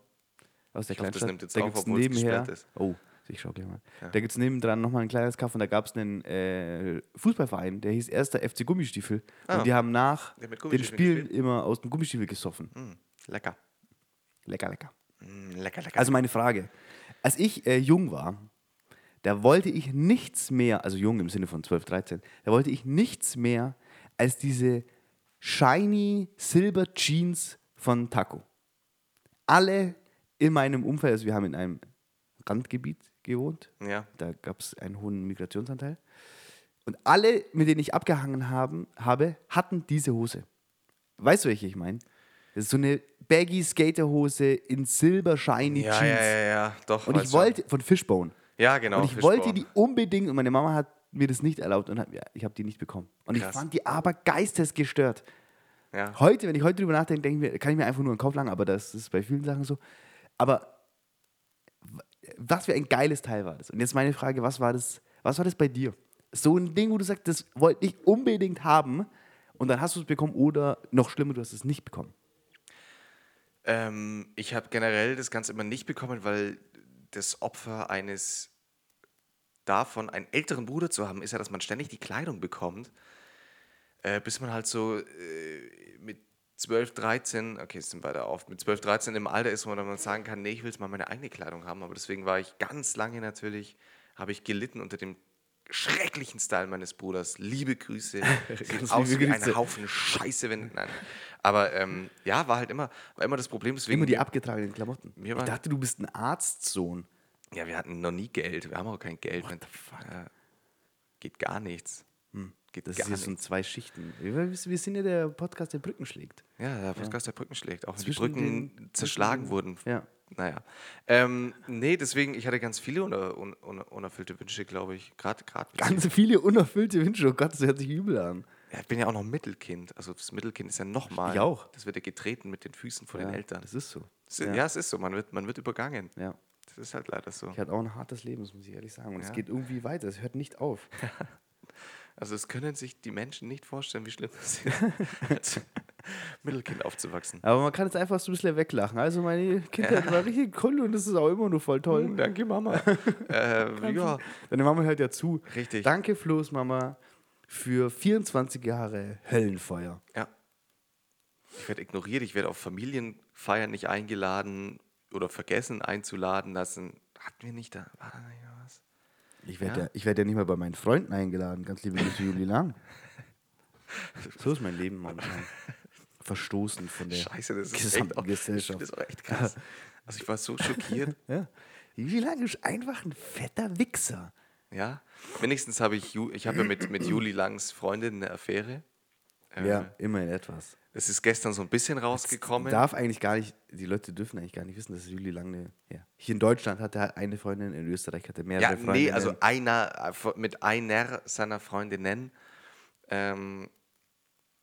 aus der Ich hoffe, das Kleinstadt, nimmt jetzt da auf, gibt es obwohl nebenher. ist. Oh, ich schau gleich mal. Da gibt es nebendran nochmal ein kleines Kaff und da gab es einen äh, Fußballverein, der hieß erster FC Gummistiefel. Ah. Und die haben nach mit den Spielen immer aus dem Gummistiefel gesoffen. Mm, lecker. Lecker, lecker. Mm, lecker, lecker. Also meine Frage. Als ich äh, jung war, da wollte ich nichts mehr, also jung im Sinne von 12, 13, da wollte ich nichts mehr als diese shiny Silver Jeans von Taco. Alle in meinem Umfeld, also wir haben in einem Randgebiet gewohnt, ja. da gab es einen hohen Migrationsanteil. Und alle, mit denen ich abgehangen haben, habe, hatten diese Hose. Weißt du, welche ich meine? Das ist so eine baggy Skaterhose in silber shiny Ja, Jeans. ja, ja, ja, doch. Und ich schon. wollte, von Fishbone. Ja, genau. und ich Fischbau. wollte die unbedingt und meine Mama hat mir das nicht erlaubt und hat, ja, ich habe die nicht bekommen. Und ich Krass. fand die aber geistesgestört. Ja. Heute, wenn ich heute drüber nachdenke, denke ich mir, kann ich mir einfach nur einen Kopf langen, aber das ist bei vielen Sachen so. Aber was für ein geiles Teil war das? Und jetzt meine Frage, was war das, was war das bei dir? So ein Ding, wo du sagst, das wollte ich unbedingt haben und dann hast du es bekommen oder noch schlimmer, du hast es nicht bekommen. Ähm, ich habe generell das Ganze immer nicht bekommen, weil das Opfer eines davon, einen älteren Bruder zu haben, ist ja, dass man ständig die Kleidung bekommt, äh, bis man halt so äh, mit 12, 13, okay, es sind weiter auf, mit 12, 13 im Alter ist, wo man dann sagen kann, nee, ich will jetzt mal meine eigene Kleidung haben, aber deswegen war ich ganz lange natürlich, habe ich gelitten unter dem schrecklichen Style meines Bruders. Liebe Grüße. <laughs> Sieht aus wie ein. Haufen Scheiße, wenn. Nein. Aber ähm, ja, war halt immer, war immer das Problem. Deswegen, Immer die abgetragenen Klamotten. Ich dachte, du bist ein Arztsohn. Ja, wir hatten noch nie Geld. Wir haben auch kein Geld. What Ja, geht gar nichts. Geht Das ist nichts. ein zwei Schichten. Wir, sind ja der Podcast, der Brücken schlägt. Ja, der Podcast der Brücken schlägt. Auch wenn die Brücken den- zerschlagen wurden. Ja. Naja. Ähm, nee, deswegen, ich hatte ganz viele uner, un, un, unerfüllte Wünsche, glaube ich. Gerade, gerade. Ganz viele unerfüllte Wünsche. Oh Gott, das hört sich übel an. Ja, ich bin ja auch noch Mittelkind. Also das Mittelkind ist ja nochmal. Ich auch. Das wird ja getreten mit den Füßen von den Eltern. Das ist so. Das ist, ja. es ist so. Man wird, man wird übergangen. Ja. Das ist halt leider so. Ich hatte auch ein hartes Leben, das muss ich ehrlich sagen. Und es Ja. geht irgendwie weiter. Es hört nicht auf. <laughs> Also es können sich die Menschen nicht vorstellen, wie schlimm es ist, <laughs> als Mittelkind aufzuwachsen. Aber man kann jetzt einfach so ein bisschen weglachen. Also meine Kindheit war richtig cool und das ist auch immer nur voll toll. Danke, Mama. <laughs> äh, ja, Deine Mama hört ja zu. Richtig. Danke, Flo's Mama, für 24 Jahre Höllenfeuer. ja. Ich werde ignoriert, ich werde auf Familienfeiern nicht eingeladen oder vergessen einzuladen lassen. Hatten wir nicht da? War da nicht? Ich werde Ja. ja. werd ja nicht mal bei meinen Freunden eingeladen. Ganz liebe Grüße, Juli Lang. <laughs> So ist mein Leben momentan. Verstoßen von der Scheiße, das ist echt auch, Gesellschaft. Das ist auch echt krass. Also ich war so schockiert. <laughs> Ja. Juli Lang ist einfach ein fetter Wichser. Ja, wenigstens habe ich, Ju- ich habe ja mit, mit Juli Langs Freundin eine Affäre. Äh, Ja, immerhin etwas. Es ist gestern so ein bisschen rausgekommen. Darf eigentlich gar nicht, die Leute dürfen eigentlich gar nicht wissen, dass Juli Lang eine, ja. Hier in Deutschland hat er eine Freundin, in Österreich hat er mehrere Ja, Freundinnen. nee, also einer, äh, mit einer seiner Freundinnen, ähm,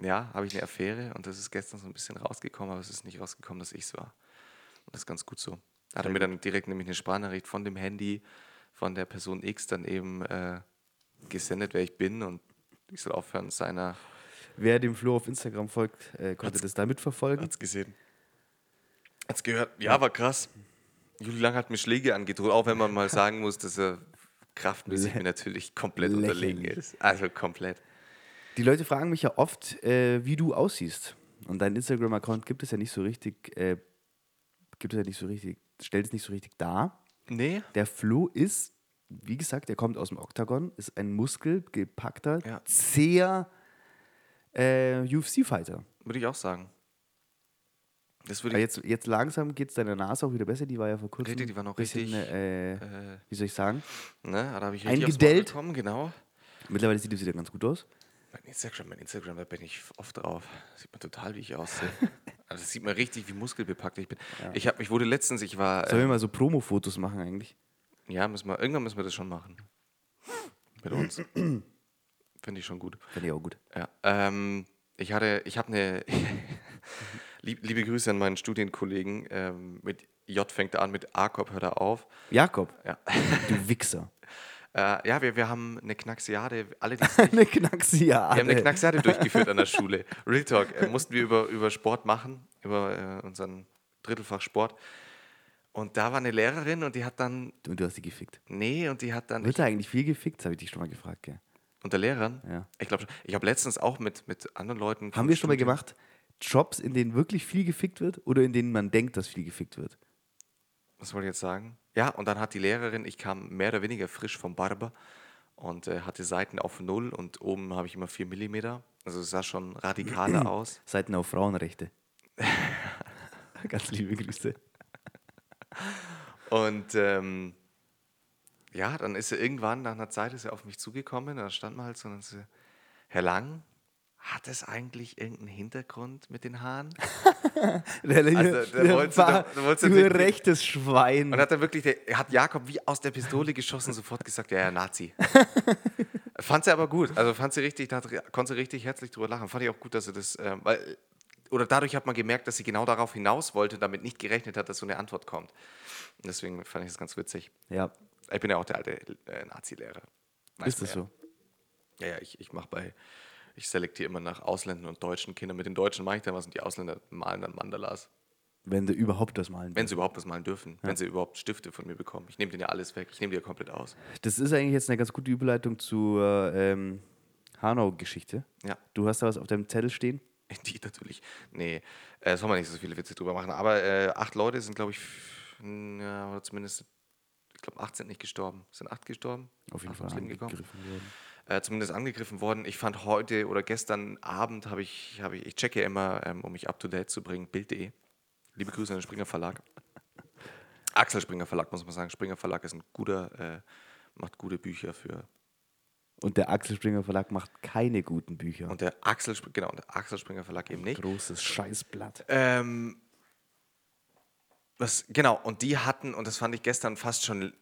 ja, habe ich eine Affäre und das ist gestern so ein bisschen rausgekommen, aber es ist nicht rausgekommen, dass ich es war. Und das ist ganz gut so. Da hat er mir dann direkt nämlich eine Sprachnachricht von dem Handy von der Person X dann eben äh, gesendet, wer ich bin und ich soll aufhören, seiner. Wer dem Flo auf Instagram folgt, äh, konnte Hat's- das da mitverfolgen. Hat's gesehen. Hat's gehört. Ja, war krass. Juli Lang hat mir Schläge angedroht, auch wenn man mal sagen muss, dass er kraftmäßig mir natürlich komplett unterlegen Lächerlich. ist. Also komplett. Die Leute fragen mich ja oft, äh, wie du aussiehst. Und dein Instagram-Account gibt es ja nicht so richtig, äh, gibt es ja nicht so richtig, stellt es nicht so richtig dar. Nee. Der Flo ist, wie gesagt, der kommt aus dem Oktagon, ist ein muskelgepackter, Ja. sehr äh, UFC-Fighter. Würde ich auch sagen. Das würde jetzt, jetzt langsam geht es deiner Nase auch wieder besser. Die war ja vor kurzem. Richtig, die war noch bisschen, richtig, Äh, Äh, wie soll ich sagen? ne, da habe ich richtig Eingedellt. bekommen, genau. Mittlerweile sieht es wieder ganz gut aus. Mein Instagram, mein Instagram, da bin ich oft drauf. Sieht man total, wie ich aussehe. <laughs> also das sieht man richtig, wie muskelbepackt ich bin. Ich, hab, ich wurde letztens, ich war. Sollen wir Äh, mal so Promo-Fotos machen eigentlich? ja, müssen wir, irgendwann müssen wir das schon machen. Mit uns. <clears throat> Finde ich schon gut. Finde ich auch gut. Ja. Ähm, ich hatte, ich habe eine. <laughs> Lieb, liebe Grüße an meinen Studienkollegen. Ähm, mit J fängt er an, mit Jakob hört er auf. Jakob, Ja. du Wichser. <laughs> Äh, ja, wir, wir haben eine Knaxiade, alle, <laughs> eine Knaxiade. Wir haben eine Knaxiade durchgeführt an der Schule. Real Talk. Äh, mussten wir über, über Sport machen, über äh, unseren Drittelfach Sport. Und da war eine Lehrerin und die hat dann, Und du hast sie gefickt. nee, und die hat dann, Wird da eigentlich viel gefickt? Habe ich dich schon mal gefragt, gell? Unter Lehrern, Ja. ich glaube, ich habe letztens auch mit, mit anderen Leuten. Haben wir schon mal gemacht, Jobs, in denen wirklich viel gefickt wird oder in denen man denkt, dass viel gefickt wird? Was wollte ich jetzt sagen? Ja, und dann hat die Lehrerin, ich kam mehr oder weniger frisch vom Barber und äh, hatte Seiten auf Null und oben habe ich immer 4 mm. Also es sah schon radikaler <clears throat> aus. Seiten auf Frauenrechte. <laughs> Ganz liebe Grüße. Und ähm, ja, dann ist sie irgendwann, nach einer Zeit ist sie auf mich zugekommen, da stand man halt so und dann so, Herr Lang, hat es eigentlich irgendeinen Hintergrund mit den Haaren? <laughs> Der, Also, der wollte- der- der wollte natürlich- rechtes Schwein. Und hat dann wirklich, der, hat Jakob wie aus der Pistole geschossen, sofort gesagt, ja, ja, Nazi. <laughs> fand sie aber gut, also fand sie richtig, da konnte sie richtig herzlich drüber lachen. Fand ich auch gut, dass sie das, ähm, weil, oder dadurch hat man gemerkt, dass sie genau darauf hinaus wollte und damit nicht gerechnet hat, dass so eine Antwort kommt. Und deswegen fand ich das ganz witzig. ja, Ich bin ja auch der alte äh, Nazi-Lehrer. Ist das man so? Ja, ja, ja ich, ich mache bei, ich selektiere immer nach Ausländern und deutschen Kindern. Mit den Deutschen mache ich dann was und die Ausländer malen dann Mandalas. Wenn du überhaupt das malen Wenn sie überhaupt was malen dürfen. Wenn sie überhaupt Stifte von mir bekommen. Ich nehme denen ja alles weg. Ich nehme die ja komplett aus. Das ist eigentlich jetzt eine ganz gute Überleitung zur ähm, Hanau-Geschichte. Ja, Du hast da was auf deinem Zettel stehen? <laughs> die natürlich. Nee, äh, soll man nicht so viele Witze drüber machen. Aber äh, acht Leute sind, glaube ich, ja, oder zumindest, ich glaube, acht sind nicht gestorben. Sind acht gestorben? Auf jeden Acht Fall angegriffen worden. äh, zumindest angegriffen worden. Ich fand heute oder gestern Abend habe ich, habe ich, ich checke immer, ähm, um mich up to date zu bringen, Bild.de. Liebe Grüße an den Springer Verlag. Axel Springer Verlag, muss man sagen. Springer Verlag ist ein guter, äh, macht gute Bücher für. Und der Axel Springer Verlag macht keine guten Bücher. Und der Axel, genau, der Axel Springer Verlag eben nicht. Großes Scheißblatt. Ähm, was, genau, und die hatten, und das fand ich gestern fast schon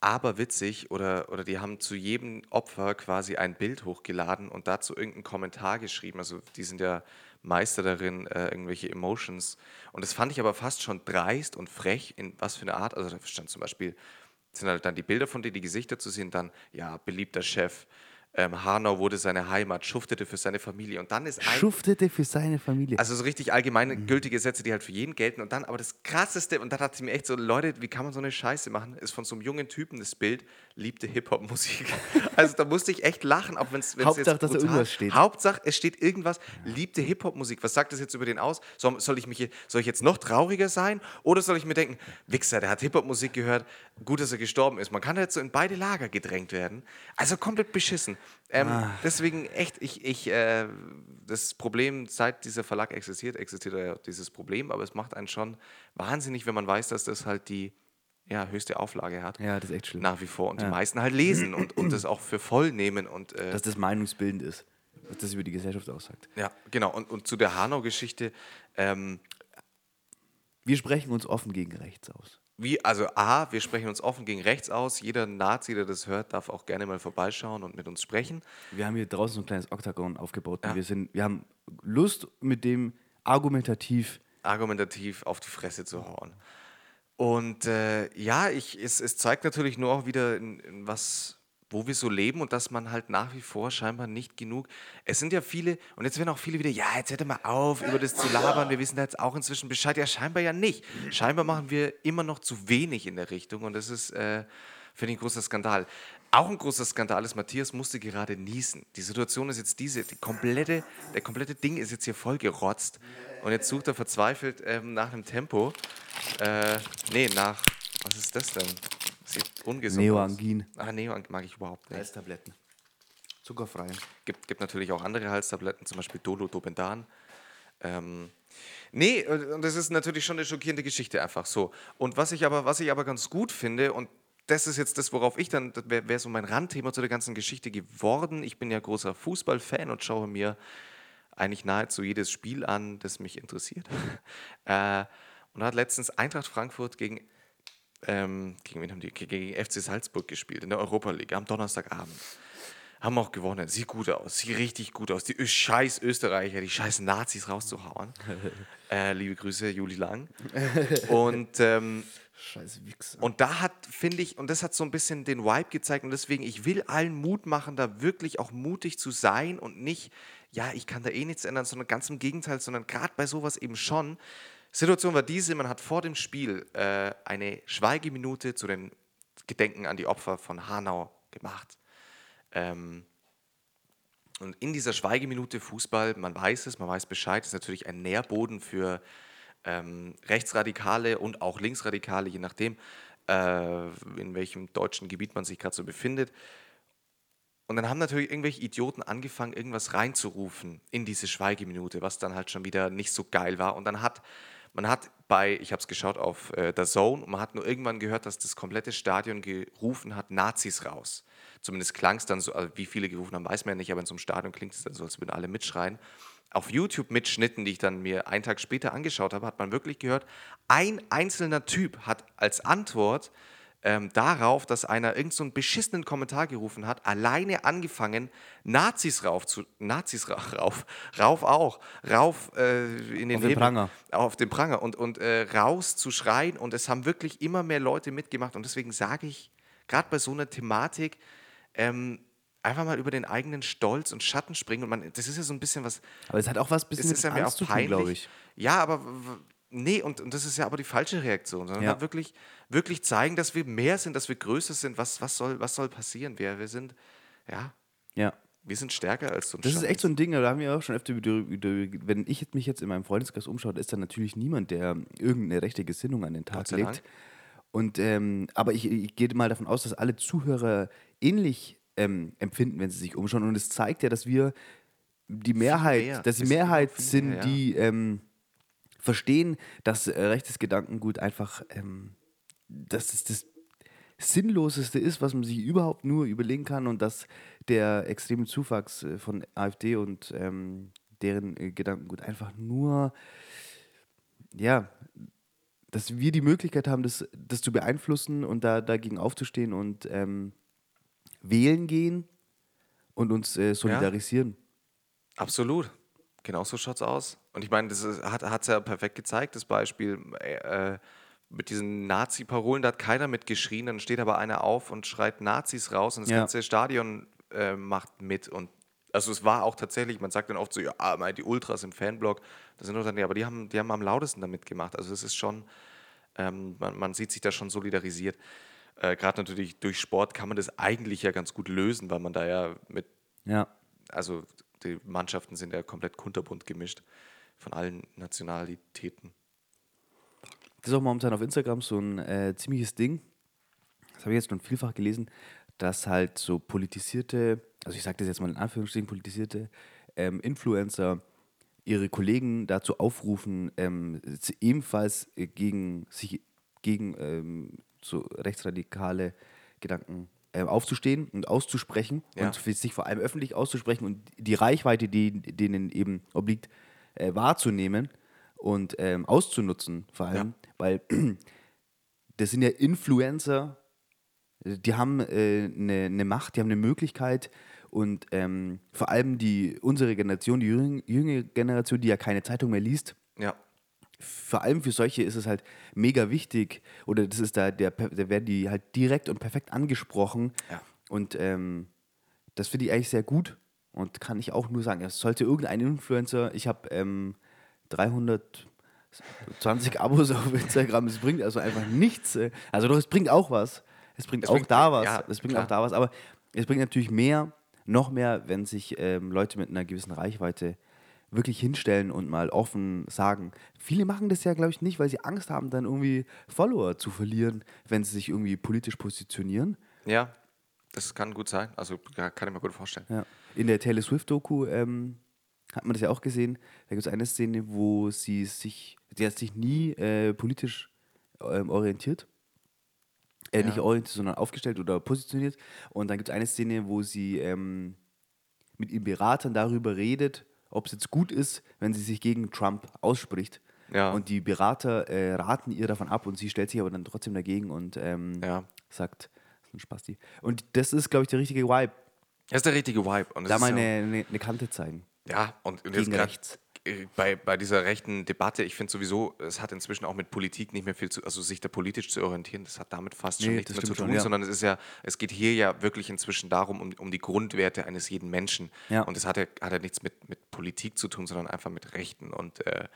aberwitzig, oder, oder die haben zu jedem Opfer quasi ein Bild hochgeladen und dazu irgendeinen Kommentar geschrieben. Also die sind ja Meister darin, äh, irgendwelche Emotions. Und das fand ich aber fast schon dreist und frech, in was für eine Art. Also da stand zum Beispiel, sind halt dann die Bilder von denen, die Gesichter zu sehen, dann, ja, beliebter Chef. Ähm, Hanau wurde seine Heimat, schuftete für seine Familie. Und dann ist ein Schuftete für seine Familie. also so richtig allgemeine gültige Sätze, die halt für jeden gelten. Und dann aber das Krasseste, und da dachte ich mir echt so, Leute, wie kann man so eine Scheiße machen, ist von so einem jungen Typen das Bild, liebte Hip-Hop-Musik. <laughs> Also da musste ich echt lachen, auch wenn es Hauptsache, dass da irgendwas steht. Hauptsache, es steht irgendwas, liebte Hip-Hop-Musik. Was sagt das jetzt über den aus? Soll, soll, ich mich, soll ich jetzt noch trauriger sein? Oder soll ich mir denken, Wichser, der hat Hip-Hop-Musik gehört, gut, dass er gestorben ist. Man kann jetzt so in beide Lager gedrängt werden. Also komplett beschissen. Ähm, Ah. Deswegen echt, ich, ich, äh, das Problem, seit dieser Verlag existiert, existiert ja dieses Problem, aber es macht einen schon wahnsinnig, wenn man weiß, dass das halt die ja, höchste Auflage hat. ja, das ist echt schlimm. Nach wie vor. Und Ja. die meisten halt lesen und, und das auch für voll nehmen. Und, äh, Dass das meinungsbildend ist. Was das über die Gesellschaft aussagt. ja, genau. Und, und zu der Hanau-Geschichte, ähm, Wir sprechen uns offen gegen rechts aus. Wie, also A, wir sprechen uns offen gegen rechts aus. Jeder Nazi, der das hört, darf auch gerne mal vorbeischauen und mit uns sprechen. Wir haben hier draußen so ein kleines Oktagon aufgebaut. und Ja. Wir, sind, wir haben Lust, mit dem argumentativ argumentativ auf die Fresse zu hauen. Und äh, ja, ich, es, es zeigt natürlich nur auch wieder, in, in was, wo wir so leben und dass man halt nach wie vor scheinbar nicht genug. Es sind ja viele, und jetzt werden auch viele wieder, ja, jetzt hört mal auf, über das zu labern, wir wissen da jetzt auch inzwischen Bescheid. Ja, scheinbar ja nicht. Scheinbar machen wir immer noch zu wenig in der Richtung und das ist, äh, finde ich, ein großer Skandal. Auch ein großer Skandal ist, Matthias musste gerade niesen. Die Situation ist jetzt diese, die komplette, der komplette Ding ist jetzt hier voll gerotzt. Und jetzt sucht er verzweifelt ähm, nach einem Tempo. Äh, nee, nach, was ist das denn? Sieht ungesund Neoangin. aus. Ah, Neoangin mag ich überhaupt nicht. Halstabletten. Zuckerfrei. Gibt, gibt natürlich auch andere Halstabletten, zum Beispiel Dolodopendan. Ähm, Nee, und das ist natürlich schon eine schockierende Geschichte einfach so. Und was ich aber, was ich aber ganz gut finde, und das ist jetzt das, worauf ich dann, wäre wär so mein Randthema zu der ganzen Geschichte geworden. Ich bin ja großer Fußballfan und schaue mir eigentlich nahezu jedes Spiel an, das mich interessiert. <laughs> äh, und hat letztens Eintracht Frankfurt gegen, ähm, gegen, wen haben die? gegen FC Salzburg gespielt in der Europa League am Donnerstagabend. Haben auch gewonnen. Sieht gut aus. Sieht richtig gut aus. Die scheiß Österreicher, die scheiß Nazis rauszuhauen. <laughs> äh, liebe Grüße, Juli Lang. Und, ähm, Scheiß Wichser. und da hat, finde ich, und das hat so ein bisschen den Vibe gezeigt. Und deswegen, ich will allen Mut machen, da wirklich auch mutig zu sein und nicht, ja, ich kann da eh nichts ändern, sondern ganz im Gegenteil, sondern gerade bei sowas eben schon. Situation war diese, man hat vor dem Spiel äh, eine Schweigeminute zu den Gedenken an die Opfer von Hanau gemacht. Ähm, und in dieser Schweigeminute Fußball, man weiß es, man weiß Bescheid, ist natürlich ein Nährboden für ähm, Rechtsradikale und auch Linksradikale, je nachdem, äh, in welchem deutschen Gebiet man sich gerade so befindet. Und dann haben natürlich irgendwelche Idioten angefangen, irgendwas reinzurufen in diese Schweigeminute, was dann halt schon wieder nicht so geil war. Und dann hat man hat bei, ich habe es geschaut auf äh, der Zone, und man hat nur irgendwann gehört, dass das komplette Stadion gerufen hat, Nazis raus. Zumindest klang es dann so, also wie viele gerufen haben, weiß man ja nicht, aber in so einem Stadion klingt es dann so, als würden alle mitschreien. Auf YouTube-Mitschnitten, die ich dann mir einen Tag später angeschaut habe, hat man wirklich gehört, ein einzelner Typ hat als Antwort ähm, darauf, dass einer irgendeinen so einen beschissenen Kommentar gerufen hat, alleine angefangen, Nazis rauf zu, Nazis ra- <laughs> rauf, rauf auch, rauf äh, in den Auf den Himmel, Pranger. auf den Pranger und, und äh, raus zu schreien und es haben wirklich immer mehr Leute mitgemacht und deswegen sage ich, gerade bei so einer Thematik, ähm, einfach mal über den eigenen Stolz und Schatten springen und man, das ist ja so ein bisschen was, Aber es hat auch was es bisschen ist ja mit auch Angst tun, peinlich. glaube ich. Ja, aber nee, und, und das ist ja aber die falsche Reaktion, sondern Ja. halt wirklich, wirklich zeigen, dass wir mehr sind, dass wir größer sind. Was, was, soll, was soll passieren? Wir, wir sind, ja, Ja. wir sind stärker als so ein Das ist Scheiß. echt so ein Ding, da haben wir auch schon öfter wenn ich mich jetzt in meinem Freundeskreis umschaue, ist da natürlich niemand, der irgendeine rechte Gesinnung an den Tag legt. Dank. Und ähm, aber ich, ich gehe mal davon aus, dass alle Zuhörer ähnlich ähm, empfinden, wenn sie sich umschauen. Und es zeigt ja, dass wir die Mehrheit, mehr. dass die Mehrheit sind, mehr, ja. die ähm, verstehen, dass äh, rechtes Gedankengut einfach, ähm, dass es das Sinnloseste ist, was man sich überhaupt nur überlegen kann und dass der extreme Zuwachs äh, von AfD und ähm, deren äh, Gedankengut einfach nur, ja, dass wir die Möglichkeit haben, das, das zu beeinflussen und da dagegen aufzustehen und ähm, wählen gehen und uns äh, solidarisieren. Absolut. Genau so schaut es aus. Und ich meine, das ist- hat es ja perfekt gezeigt, das Beispiel äh, äh, mit diesen Nazi-Parolen, da hat keiner mitgeschrien, dann steht aber einer auf und schreit Nazis raus und das Ja. ganze Stadion äh, macht mit. Und also es war auch tatsächlich, man sagt dann oft so, ja, mal die Ultras im Fanblock, das sind nur dann, ja, aber die haben, die haben am lautesten damit gemacht. Also es ist schon, ähm, man, man sieht sich da schon solidarisiert. Äh, Gerade natürlich durch Sport kann man das eigentlich ja ganz gut lösen, weil man da ja mit Ja. also die Mannschaften sind ja komplett kunterbunt gemischt von allen Nationalitäten. Das ist auch momentan auf Instagram so ein äh, ziemliches Ding. Das habe ich jetzt schon vielfach gelesen, dass halt so politisierte, also ich sage das jetzt mal in Anführungsstrichen, politisierte ähm, Influencer ihre Kollegen dazu aufrufen, ähm, ebenfalls gegen sich gegen ähm, so rechtsradikale Gedanken ähm, aufzustehen und auszusprechen Ja. und sich vor allem öffentlich auszusprechen und die Reichweite, die denen eben obliegt, äh, wahrzunehmen und ähm, auszunutzen, vor allem, weil <clears throat> das sind ja Influencer, die haben äh, eine, eine Macht, die haben eine Möglichkeit und ähm, vor allem die unsere Generation, die jüng- jüngere Generation, die ja keine Zeitung mehr liest, Ja, vor allem für solche ist es halt mega wichtig oder das ist da der, da werden die halt direkt und perfekt angesprochen Ja. und ähm, das finde ich eigentlich sehr gut und kann ich auch nur sagen, es sollte irgendein Influencer, ich habe ähm, 320 Abos auf Instagram, es bringt also einfach nichts, äh, also doch, es bringt auch was, es bringt Es auch bringt- da was, ja, es bringt klar. auch da was, aber es bringt natürlich mehr, noch mehr, wenn sich ähm, Leute mit einer gewissen Reichweite wirklich hinstellen und mal offen sagen. Viele machen das ja, glaube ich, nicht, weil sie Angst haben, dann irgendwie Follower zu verlieren, wenn sie sich irgendwie politisch positionieren. ja, das kann gut sein. Also kann ich mir gut vorstellen. Ja. In der Taylor Swift-Doku ähm, hat man das ja auch gesehen. Da gibt es eine Szene, wo sie sich, sie hat sich nie äh, politisch ähm, orientiert. Äh, Ja. Nicht orientiert, sondern aufgestellt oder positioniert. Und dann gibt es eine Szene, wo sie ähm, mit ihren Beratern darüber redet, ob es jetzt gut ist, wenn sie sich gegen Trump ausspricht. Ja. Und die Berater äh, raten ihr davon ab und sie stellt sich aber dann trotzdem dagegen und ähm, Ja. sagt, das ist ein Spasti. Und das ist, glaube ich, der richtige Vibe. Das ist der richtige Vibe. Und Da mal eine, eine, eine Kante zeigen. Ja, und, und jetzt rechts. Äh, bei, bei dieser rechten Debatte, ich finde sowieso, es hat inzwischen auch mit Politik nicht mehr viel zu, also sich da politisch zu orientieren, das hat damit fast schon Nee, nichts mehr zu stimmt schon, tun, ja. sondern es ist ja, es geht hier ja wirklich inzwischen darum, um, um die Grundwerte eines jeden Menschen. Ja. Und das hat ja, hat ja nichts mit, mit Politik zu tun, sondern einfach mit Rechten und, äh,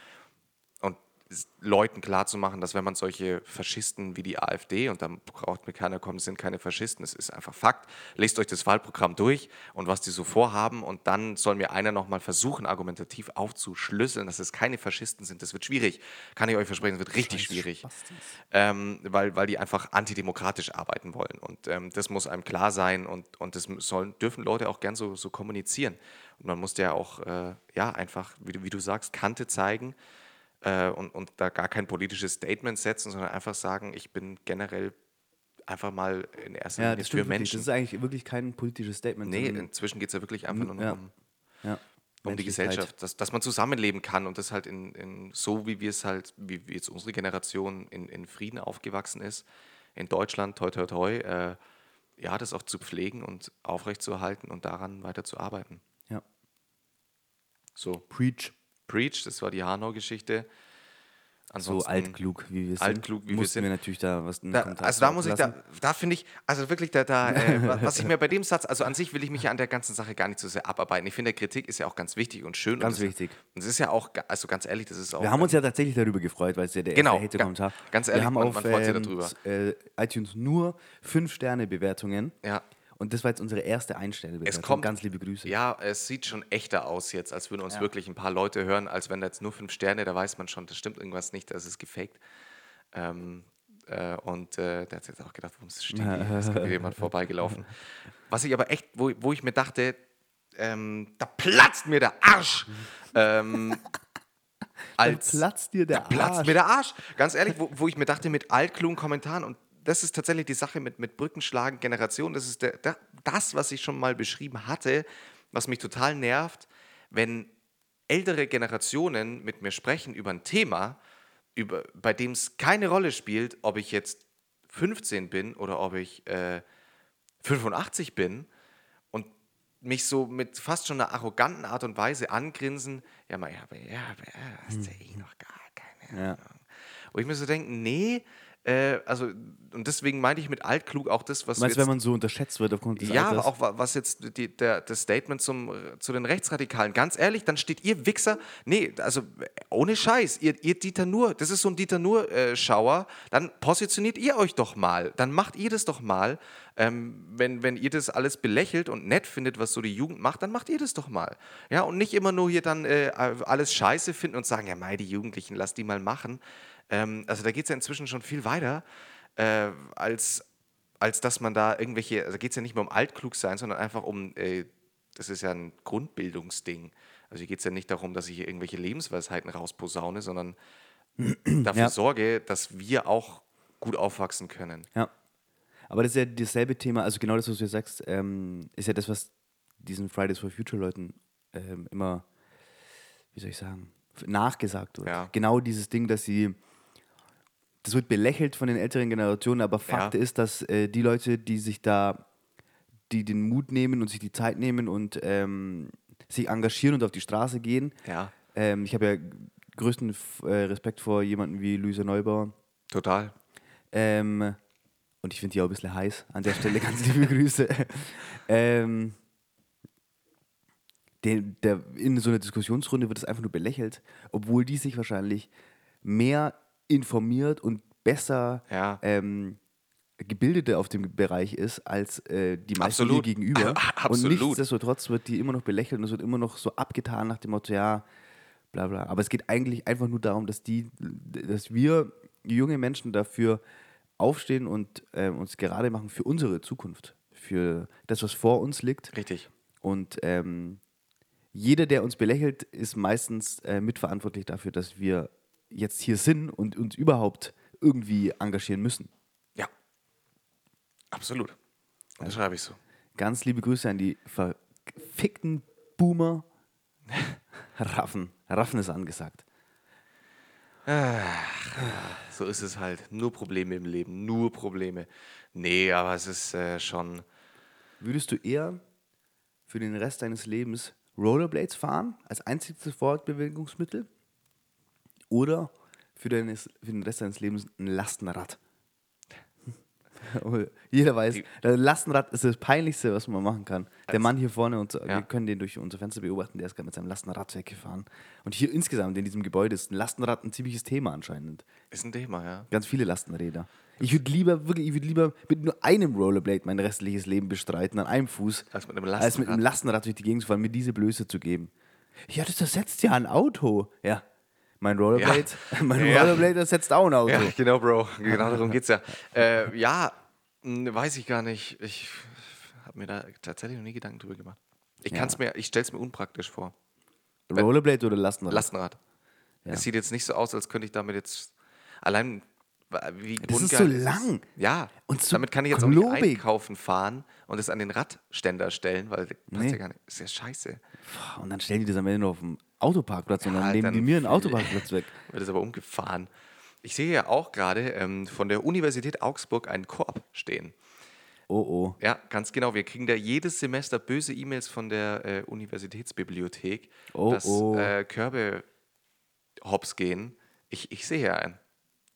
Leuten klarzumachen, dass wenn man solche Faschisten wie die AfD, und da braucht mir keiner kommen, sind keine Faschisten, es ist einfach Fakt, lest euch das Wahlprogramm durch und was die so vorhaben und dann soll mir einer nochmal versuchen, argumentativ aufzuschlüsseln, dass es keine Faschisten sind. Das wird schwierig, kann ich euch versprechen, es wird richtig schwierig, ähm, weil, weil die einfach antidemokratisch arbeiten wollen und ähm, das muss einem klar sein und, und das sollen, dürfen Leute auch gern so, so kommunizieren. Und man muss ja auch, äh, ja, einfach, wie du, wie du sagst, Kante zeigen äh, und, und da gar kein politisches Statement setzen, sondern einfach sagen, ich bin generell einfach mal in erster Ja, Linie für wirklich. Menschen. Das ist eigentlich wirklich kein politisches Statement. nee, inzwischen geht es ja wirklich einfach nur noch ja. um, ja, um die. Gesellschaft, dass, dass man zusammenleben kann und das halt in, in so, wie wir es halt, wie, wie jetzt unsere Generation in, in Frieden aufgewachsen ist, in Deutschland, toi, toi, toi, äh, ja, das auch zu pflegen und aufrechtzuerhalten und daran weiterzuarbeiten. Ja. So, Preach. Preach, das war die Hanau-Geschichte. So altklug, wie wir sind. altklug, wie wir sind. wir natürlich da was Da, also da muss ich, da, da finde ich, also wirklich, da, da äh, wa- was ich mir bei dem Satz, also an sich will ich mich ja an der ganzen Sache gar nicht so sehr abarbeiten. Ich finde, Kritik ist ja auch ganz wichtig und schön. Ganz und das, wichtig. Und es ist ja auch, also ganz ehrlich, das ist auch. Wir haben uns ja tatsächlich darüber gefreut, weil es ja der Genau, erste. Hate-Kommentar Ganz ehrlich, wir haben man- auf man freut sich ähm, darüber. äh, iTunes nur 5-Sterne-Bewertungen. Ja. Und das war jetzt unsere erste Einsterne-Bewertung. kommt- Ganz liebe Grüße. Ja, es sieht schon echter aus jetzt, als würden uns Ja. wirklich ein paar Leute hören, als wenn da jetzt nur fünf Sterne, da weiß man schon, das stimmt irgendwas nicht, das ist gefaked. Ähm, äh, und äh, der hat jetzt auch gedacht, warum steht hier? Ist gerade <laughs> jemand vorbeigelaufen. Was ich aber echt, wo, wo ich mir dachte, ähm, da platzt mir der Arsch. ähm, <laughs> als, platzt dir der da platzt Arsch. mir der Arsch. Ganz ehrlich, wo, wo ich mir dachte, mit altklugen Kommentaren und das ist tatsächlich die Sache mit, mit Brückenschlagen, Generation, das ist der, der, das, was ich schon mal beschrieben hatte, was mich total nervt, wenn ältere Generationen mit mir sprechen über ein Thema, über, bei dem es keine Rolle spielt, ob ich jetzt 15 bin oder ob ich äh, 85 bin und mich so mit fast schon einer arroganten Art und Weise angrinsen, ja, ja, aber, ja, aber ja, hast ja eh noch gar keine Ja. Ahnung. Wo ich mir so denke, nee, äh, also, und deswegen meinte ich mit altklug auch das, was Du du meinst, jetzt wenn man so unterschätzt wird aufgrund des ja, Alters? aber auch wa- was jetzt die, der, das Statement zum, äh, zu den Rechtsradikalen. Ganz ehrlich, dann steht ihr Wichser, nee, also äh, ohne Scheiß, ihr, ihr Dieter Nur, das ist so ein Dieter Nur-Schauer, dann positioniert ihr euch doch mal, dann macht ihr das doch mal. Ähm, wenn, wenn ihr das alles belächelt und nett findet, was so die Jugend macht, dann macht ihr das doch mal. Ja, und nicht immer nur hier dann äh, alles scheiße finden und sagen, ja, mei, die Jugendlichen, lass die mal machen. Ähm, also da geht es ja inzwischen schon viel weiter, äh, als, als dass man da irgendwelche, also geht es ja nicht mehr um altklug sein, sondern einfach um, äh, das ist ja ein Grundbildungsding. Also hier geht es ja nicht darum, dass ich hier irgendwelche Lebensweisheiten rausposaune, sondern <clears throat> dafür Ja. sorge, dass wir auch gut aufwachsen können. Ja. Aber das ist ja dasselbe Thema, also genau das, was du sagst, ähm, ist ja das, was diesen Fridays for Future Leuten ähm, immer, wie soll ich sagen, nachgesagt wird. Ja. Genau dieses Ding, dass sie, das wird belächelt von den älteren Generationen, aber Fakt Ja. ist, dass äh, die Leute, die sich da, die den Mut nehmen und sich die Zeit nehmen und ähm, sich engagieren und auf die Straße gehen, Ja, ähm, ich habe ja größten äh, Respekt vor jemanden wie Luisa Neubauer, total. ähm, und ich finde die auch ein bisschen heiß. An der Stelle ganz liebe <laughs> Grüße. ähm, der, der, in so einer Diskussionsrunde wird es einfach nur belächelt, obwohl die sich wahrscheinlich mehr informiert und besser Ja. ähm, Gebildete auf dem Bereich ist als äh, die meisten Absolut. ihr gegenüber. Absolut. Und nichtsdestotrotz wird die immer noch belächelt und es wird immer noch so abgetan nach dem Motto, ja, bla bla. Aber es geht eigentlich einfach nur darum, dass die, dass wir junge Menschen dafür aufstehen und ähm, uns gerade machen für unsere Zukunft, für das, was vor uns liegt. Richtig. Und ähm, jeder, der uns belächelt, ist meistens äh, mitverantwortlich dafür, dass wir jetzt hier sind und uns überhaupt irgendwie engagieren müssen. Ja. Absolut. Das schreibe ich so. Ganz liebe Grüße an die verfickten Boomer. <laughs> Raffen. Raffen ist angesagt. So ist es halt. Nur Probleme im Leben. Nur Probleme. Nee, aber es ist äh, schon. Würdest du eher für den Rest deines Lebens Rollerblades fahren als einziges Fortbewegungsmittel oder für, deines, für den Rest deines Lebens ein Lastenrad? Jeder weiß, das Lastenrad ist das Peinlichste, was man machen kann. Der Mann hier vorne, und wir können den durch unser Fenster beobachten, der ist gerade mit seinem Lastenrad weggefahren. Und hier insgesamt in diesem Gebäude ist ein Lastenrad ein ziemliches Thema anscheinend. Ist ein Thema, ja. Ganz viele Lastenräder. Ich würde lieber, wirklich, ich würde lieber mit nur einem Rollerblade mein restliches Leben bestreiten, an einem Fuß, Als mit einem als mit einem Lastenrad. Lastenrad durch die Gegend zu fahren, mir diese Blöße zu geben. Ja, das ersetzt ja ein Auto. Ja. Mein Rollerblade, <laughs> mein Ja. Rollerblade ersetzt auch ein Auto. Ja, genau, Bro. Genau darum geht's ja. Äh, ja, mh, weiß ich gar nicht. Ich habe mir da tatsächlich noch nie Gedanken drüber gemacht. Ich Ja. kann's mir, ich stell's mir unpraktisch vor. Rollerblade oder Lastenrad? Lastenrad. Es sieht jetzt nicht so aus, als könnte ich damit jetzt allein wie Das ist so lang. Ja, Und so damit kann ich jetzt auch nicht klobig. einkaufen fahren und es an den Radständer stellen, weil das Nee. ja gar nicht. Ist ja scheiße. Und dann stellen die das am Ende noch auf dem Autoparkplatz und Ja, dann nehmen die mir einen Autoparkplatz weg. <laughs> Wird es aber umgefahren. Ich sehe ja auch gerade ähm, von der Universität Augsburg einen Korb stehen. Oh oh. Ja, ganz genau. Wir kriegen da jedes Semester böse E-Mails von der äh, Universitätsbibliothek, Oh, dass oh. Äh, Körbe hops gehen. Ich, ich sehe hier einen.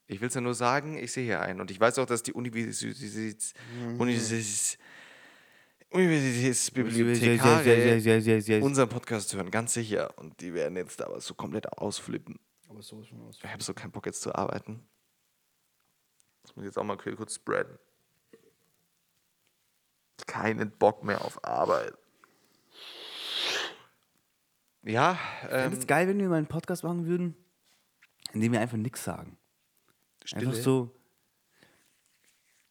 Ich will es ja nur sagen, ich sehe hier einen. Und ich weiß auch, dass die Universitäts Universitäts Universitätsbibliothekare unseren Podcast hören, ganz sicher. Und die werden jetzt aber so komplett ausflippen. Ich habe so keinen Bock jetzt zu arbeiten. Das muss ich jetzt auch mal kurz spreaden. Keinen Bock mehr auf Arbeit. Ja, Ich ähm, es geil, wenn wir mal einen Podcast machen würden, in dem wir einfach nichts sagen. Stille. Einfach so.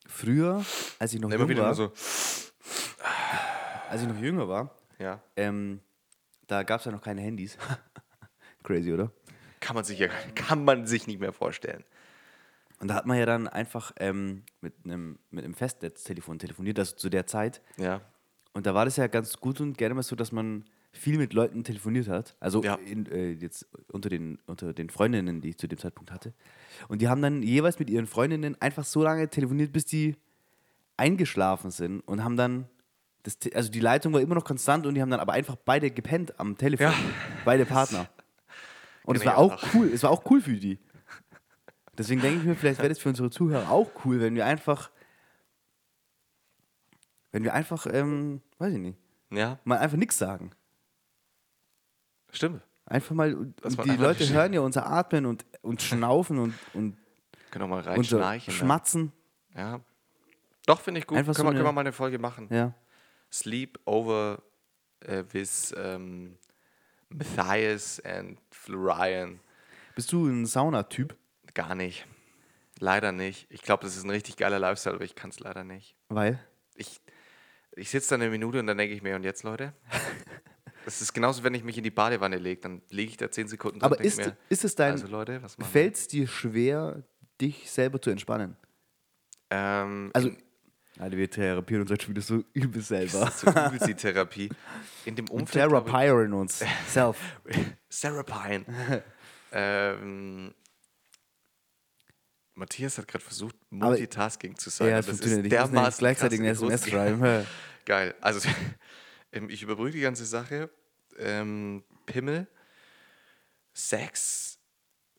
Früher, als ich noch immer jung wieder war, so. Als ich noch jünger war, Ja, ähm, da gab es ja noch keine Handys. <laughs> Crazy, oder? kann man sich ja kann man sich nicht mehr vorstellen. Und da hat man ja dann einfach ähm, mit einem mit einem Festnetztelefon telefoniert, also zu der Zeit. Ja, Und da war das ja ganz gut und gerne mal so, dass man viel mit Leuten telefoniert hat. Also Ja. in, äh, jetzt unter den, unter den Freundinnen, die ich zu dem Zeitpunkt hatte. Und die haben dann jeweils mit ihren Freundinnen einfach so lange telefoniert, bis die eingeschlafen sind und haben dann. Das, also die Leitung war immer noch konstant und die haben dann aber einfach beide gepennt am Telefon. Ja. Beide Partner. Und es war auch cool. Es war auch cool für die. Deswegen denke ich mir, vielleicht wäre das für unsere Zuhörer auch cool, wenn wir einfach, wenn wir einfach, ähm, weiß ich nicht, ja, mal einfach nichts sagen. stimmt. Einfach mal, die Leute hören ja unser Atmen und, und Schnaufen und, und Können auch mal unser? Schmatzen. Ja. Doch, finde ich gut. Einfach können, so wir, können eine- wir mal eine Folge machen. Ja. Sleep over äh, with ähm, Matthias and Florian. Bist du ein Saunatyp? Gar nicht. Leider nicht. Ich glaube, das ist ein richtig geiler Lifestyle, aber ich kann es leider nicht. Weil? Ich, ich sitze da eine Minute und dann denke ich mir, und jetzt, Leute? <laughs> Das ist genauso, wenn ich mich in die Badewanne lege. Dann lege ich da zehn Sekunden Aber ist, mir, ist es dein, also Leute, was fällt es dir schwer, dich selber zu entspannen? Ähm, Also, Alter, wir therapieren uns heute schon wieder so übel selber. das ist so übelst die Therapie. In dem <laughs> Umfeld, Therapieren uns. <laughs> Self. Serapine. <laughs> ähm, Matthias hat gerade versucht, Multitasking zu sein. Ja, aber es das funktioniert ist nicht. Ich gleichzeitig eine SMS schreiben. Geil. Also, ähm, ich überbrücke die ganze Sache. Ähm, Pimmel, Sex,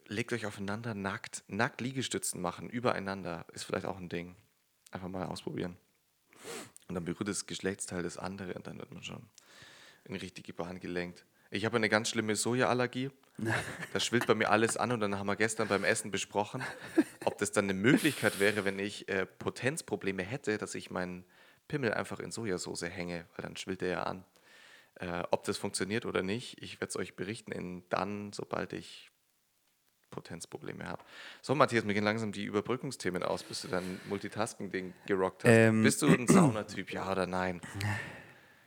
legt euch aufeinander nackt. Nackt Liegestützen machen, übereinander, ist vielleicht auch ein Ding. Einfach mal ausprobieren. Und dann berührt das Geschlechtsteil das andere und dann wird man schon in die richtige Bahn gelenkt. Ich habe eine ganz schlimme Sojaallergie. Das schwillt bei mir alles an und dann haben wir gestern beim Essen besprochen, ob das dann eine Möglichkeit wäre, wenn ich äh, Potenzprobleme hätte, dass ich meinen Pimmel einfach in Sojasauce hänge, weil dann schwillt er ja an. Äh, ob das funktioniert oder nicht, ich werde es euch berichten, in dann, sobald ich Potenzprobleme habe. So, Matthias, mir gehen langsam die Überbrückungsthemen aus, bis du dein Multitasking-Ding gerockt hast. Ähm. Bist du ein Saunatyp, ja oder nein?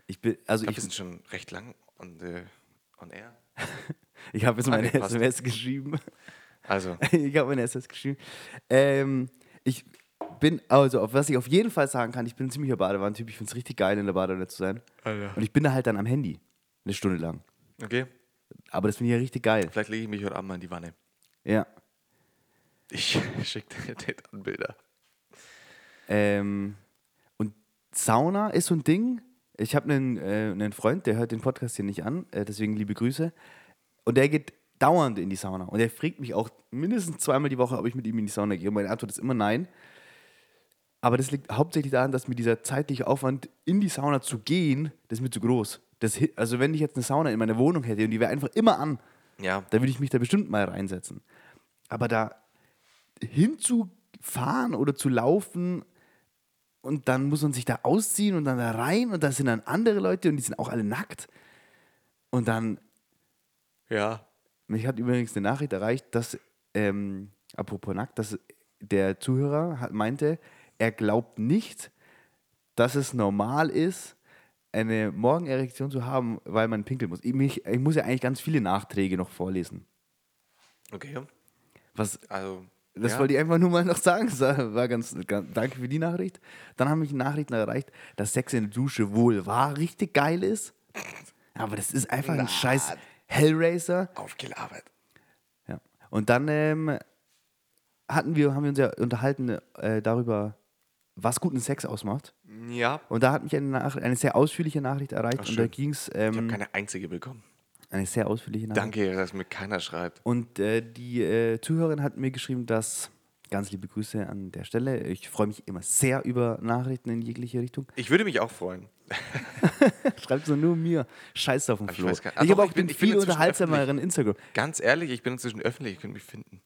Ich bin, also Ich ich, bin schon recht lang on the On air. <laughs> Ich habe jetzt meine Okay, passt. SMS geschrieben. Also, <laughs> ich habe meine SMS geschrieben. Ähm, ich bin, also auf was ich auf jeden Fall sagen kann, ich bin ein ziemlicher Badewanentyp. Ich finde es richtig geil, in der Badewanne zu sein. Alter. Und ich bin da halt dann am Handy. Eine Stunde lang. okay. Aber das finde ich ja richtig geil. Vielleicht lege ich mich heute Abend mal in die Wanne. Ja. Ich <laughs> schicke dir dann Bilder. Ähm, und Sauna ist so ein Ding. Ich habe einen, äh, einen Freund, der hört den Podcast hier nicht an, äh, deswegen liebe Grüße. Und der geht dauernd in die Sauna. Und der fragt mich auch mindestens zweimal die Woche, ob ich mit ihm in die Sauna gehe. Und meine Antwort ist immer nein. Aber das liegt hauptsächlich daran, dass mir dieser zeitliche Aufwand, in die Sauna zu gehen, das ist mir zu groß. Das, also wenn ich jetzt eine Sauna in meiner Wohnung hätte und die wäre einfach immer an, Ja. da würde ich mich da bestimmt mal reinsetzen. Aber da hinzufahren oder zu laufen und dann muss man sich da ausziehen und dann da rein und da sind dann andere Leute und die sind auch alle nackt. Und dann, Ja. mich hat übrigens eine Nachricht erreicht, dass, ähm, apropos nackt, dass der Zuhörer hat, meinte, er glaubt nicht, dass es normal ist, eine Morgenerektion zu haben, weil man pinkeln muss. Ich, mich, ich muss ja eigentlich ganz viele Nachträge noch vorlesen. Okay. Was Also. Das ja. wollte ich einfach nur mal noch sagen. Das war ganz, ganz, danke für die Nachricht. Dann haben mich Nachrichten erreicht, dass Sex in der Dusche wohl wahr richtig geil ist. Aber das ist einfach ein Na. scheiß Hellraiser. Aufgelabert. Ja. Und dann ähm, hatten wir, haben wir uns ja unterhalten äh, darüber, was guten Sex ausmacht. Ja. Und da hat mich eine, Nach eine sehr ausführliche Nachricht erreicht. Ach, und da ging es Ich habe ähm, keine einzige bekommen. eine sehr ausführliche Nachricht. Danke, dass mir keiner schreibt. Und äh, die äh, Zuhörerin hat mir geschrieben, dass, ganz liebe Grüße an der Stelle, ich freue mich immer sehr über Nachrichten in jegliche Richtung. Ich würde mich auch freuen. <laughs> Schreibt so nur mir. Scheiß auf den ich Flo. Ich, doch, habe auch ich bin- ich viel unterhaltsameren Instagram. Ganz ehrlich, ich bin inzwischen öffentlich, ihr könnt mich finden.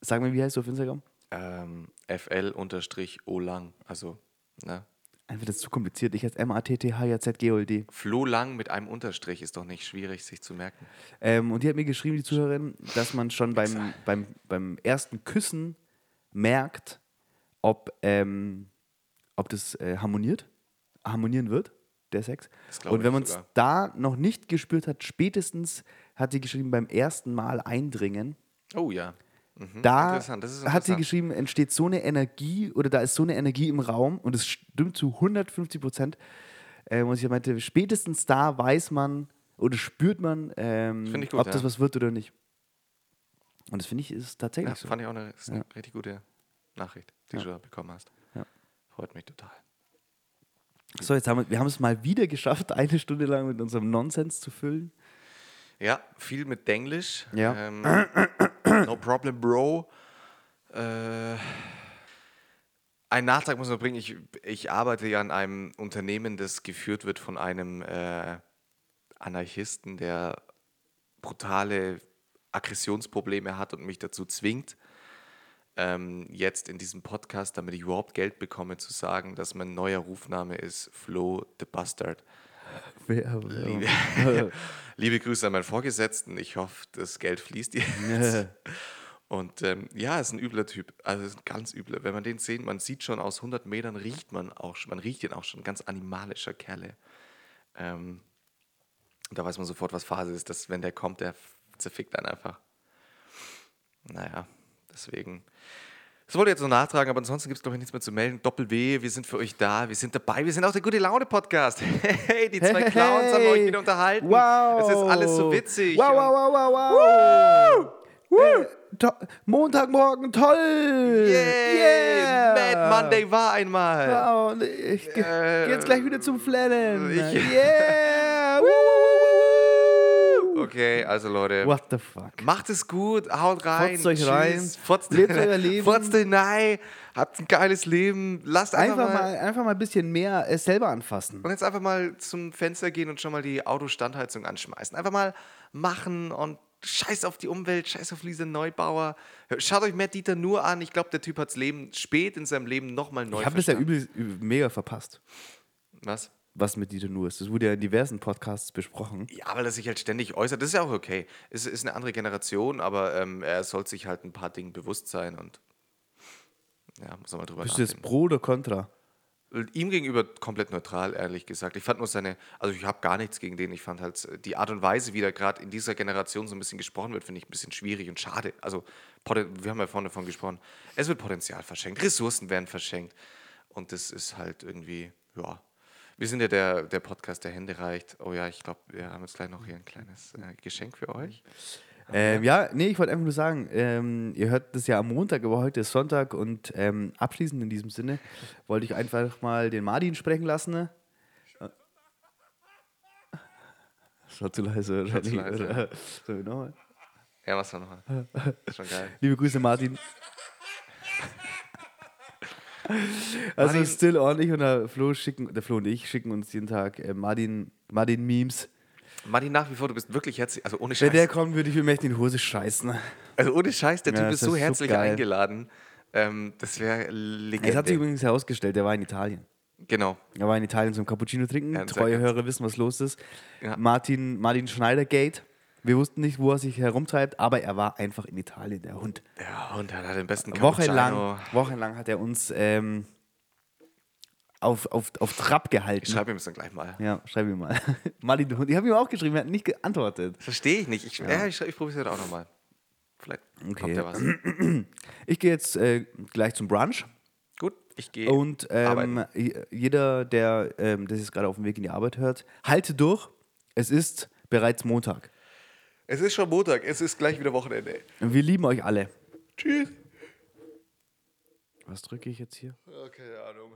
Sag mir, wie heißt du auf Instagram? Ähm, FL-Olang. Also, ne? Einfach das ist zu kompliziert. Ich heiße M-A-T-T-H-J-Z-G-O-L-D. Flo Lang mit einem Unterstrich ist doch nicht schwierig, sich zu merken. Ähm, und die hat mir geschrieben, die Zuhörerin, dass man schon beim, beim, beim ersten Küssen merkt, ob, ähm, ob das äh, harmoniert, harmonieren wird, der Sex. Und wenn man es da noch nicht gespürt hat, spätestens hat sie geschrieben, beim ersten Mal eindringen, Oh ja. Mhm. da das hat sie geschrieben, entsteht so eine Energie oder da ist so eine Energie im Raum und es stimmt zu 150 Prozent. Äh, und ich meinte, spätestens da weiß man oder spürt man, ähm, gut, ob das ja. was wird oder nicht. Und das finde ich ist tatsächlich Ja, so. fand ich auch eine, eine Ja. richtig gute Nachricht, die Ja. du da bekommen hast. Freut mich total. So, jetzt haben wir, wir haben es mal wieder geschafft, <laughs> eine Stunde lang mit unserem Nonsens zu füllen. Ja, viel mit Denglisch. Ja. Ähm, <clears throat> no problem, Bro. Äh, ein Nachtrag muss man bringen. Ich, ich arbeite ja an einem Unternehmen, das geführt wird von einem äh, Anarchisten, der brutale Aggressionsprobleme hat und mich dazu zwingt, ähm, jetzt in diesem Podcast, damit ich überhaupt Geld bekomme, zu sagen, dass mein neuer Rufname ist Flo the Bastard. <laughs> Liebe, <laughs> liebe Grüße an meinen Vorgesetzten. Ich hoffe, das Geld fließt jetzt. <laughs> Und ähm, ja, ist ein übler Typ. Also ist ein ganz übler. Wenn man den sieht, man sieht schon aus 100 Metern, riecht man auch schon, man riecht ihn auch schon. Ganz animalischer Kerle. Ähm, da weiß man sofort, was Phase ist. Dass, wenn der kommt, der zerfickt einen einfach. Naja, deswegen. Das wollte ich jetzt so nachtragen, aber ansonsten gibt es, glaube ich, nichts mehr zu melden. Doppel W, wir sind für euch da, wir sind dabei, wir sind auch der Gute Laune-Podcast. <laughs> Hey, die zwei Hey, Clowns haben euch hey. wieder unterhalten. Wow. Es ist alles so witzig. Wow, wow, wow, wow, wow. Äh, to Montagmorgen, toll. Yay! Yeah. Mad Monday war einmal. Wow, ich Äh, geh jetzt gleich wieder zum Flennen. ich- yeah. Woo, woo, woo, woo, woo. Okay, also Leute, What the fuck? macht es gut, haut rein. Fotzt euch rein, Fotzt, lebt euer <laughs> Leben. Fotzt hinein, habt ein geiles Leben. Lasst einfach, Einfach mal, mal, einfach mal ein bisschen mehr äh, selber anfassen. Und jetzt einfach mal zum Fenster gehen und schon mal die Autostandheizung anschmeißen. Einfach mal machen und scheiß auf die Umwelt, scheiß auf Lisa Neubauer. Schaut euch Matt Dieter nur an. Ich glaube, der Typ hat das Leben spät in seinem Leben nochmal neu Ich habe das ja übel, übel mega verpasst, Was? Was mit Dieter nur ist. Das wurde ja in diversen Podcasts besprochen. Ja, weil er sich halt ständig äußert. Das ist ja auch okay. Es ist eine andere Generation, aber ähm, er soll sich halt ein paar Dingen bewusst sein und ja, muss er mal drüber Bist du jetzt nachdenken. pro oder contra? Ihm gegenüber komplett neutral, ehrlich gesagt. Ich fand nur seine, also ich habe gar nichts gegen den. Ich fand halt die Art und Weise, wie da gerade in dieser Generation so ein bisschen gesprochen wird, finde ich ein bisschen schwierig und schade. Also, wir haben ja vorne davon gesprochen. Es wird Potenzial verschenkt, Ressourcen werden verschenkt. Und das ist halt irgendwie, ja. Wir sind ja der, der Podcast, der Hände reicht. Oh ja, ich glaube, wir haben jetzt gleich noch hier ein kleines äh, Geschenk für euch. Ähm, ja, nee, ich wollte einfach nur sagen, ähm, ihr hört das ja am Montag, aber heute ist Sonntag und ähm, abschließend in diesem Sinne wollte ich einfach mal den Martin sprechen lassen. Ne? Das war zu leise. Oder? War zu leise. wir nochmal? Ja, was war nochmal? Schon geil. Liebe Grüße, Martin. <laughs> Also Martin- still ordentlich und der Flo, schicken, der Flo und ich schicken uns jeden Tag äh, Martin, Martin Memes. Martin, nach wie vor, du bist wirklich herzlich, also ohne Wenn Scheiß. der kommt, würde ich mir mächtig in die Hose scheißen. Also ohne Scheiß, der Ja, Typ ist so so herzlich geil. eingeladen. Ähm, das wäre Es hat sich legendär. übrigens herausgestellt, der war in Italien. Genau. Er war in Italien zum Cappuccino trinken. Sehr Treue ganz- Hörer wissen, was los ist. Ja. Martin, Martin Schneider-Gate. Wir wussten nicht, wo er sich herumtreibt, aber er war einfach in Italien, der Hund. Ja, und er hat den besten Wochenlang, wochenlang hat er uns ähm, auf, auf, auf Trab Ich gehalten. schreibe ihm das dann gleich mal. Ja, schreib ihm mal. Martin, der Hund. Ich habe ihm auch geschrieben, er hat nicht geantwortet. Verstehe ich nicht. Ich, ja. ich, ich probiere es heute auch nochmal. Vielleicht Okay. kommt ja was. <clears throat> Ich gehe jetzt äh, gleich zum Brunch. Gut, ich gehe. Und ähm, jeder, der ähm, das jetzt gerade auf dem Weg in die Arbeit hört, halte durch. Es ist bereits Montag. Es ist schon Montag, es ist gleich wieder Wochenende. Und wir lieben euch alle. Tschüss. Was drücke ich jetzt hier? keine Ahnung.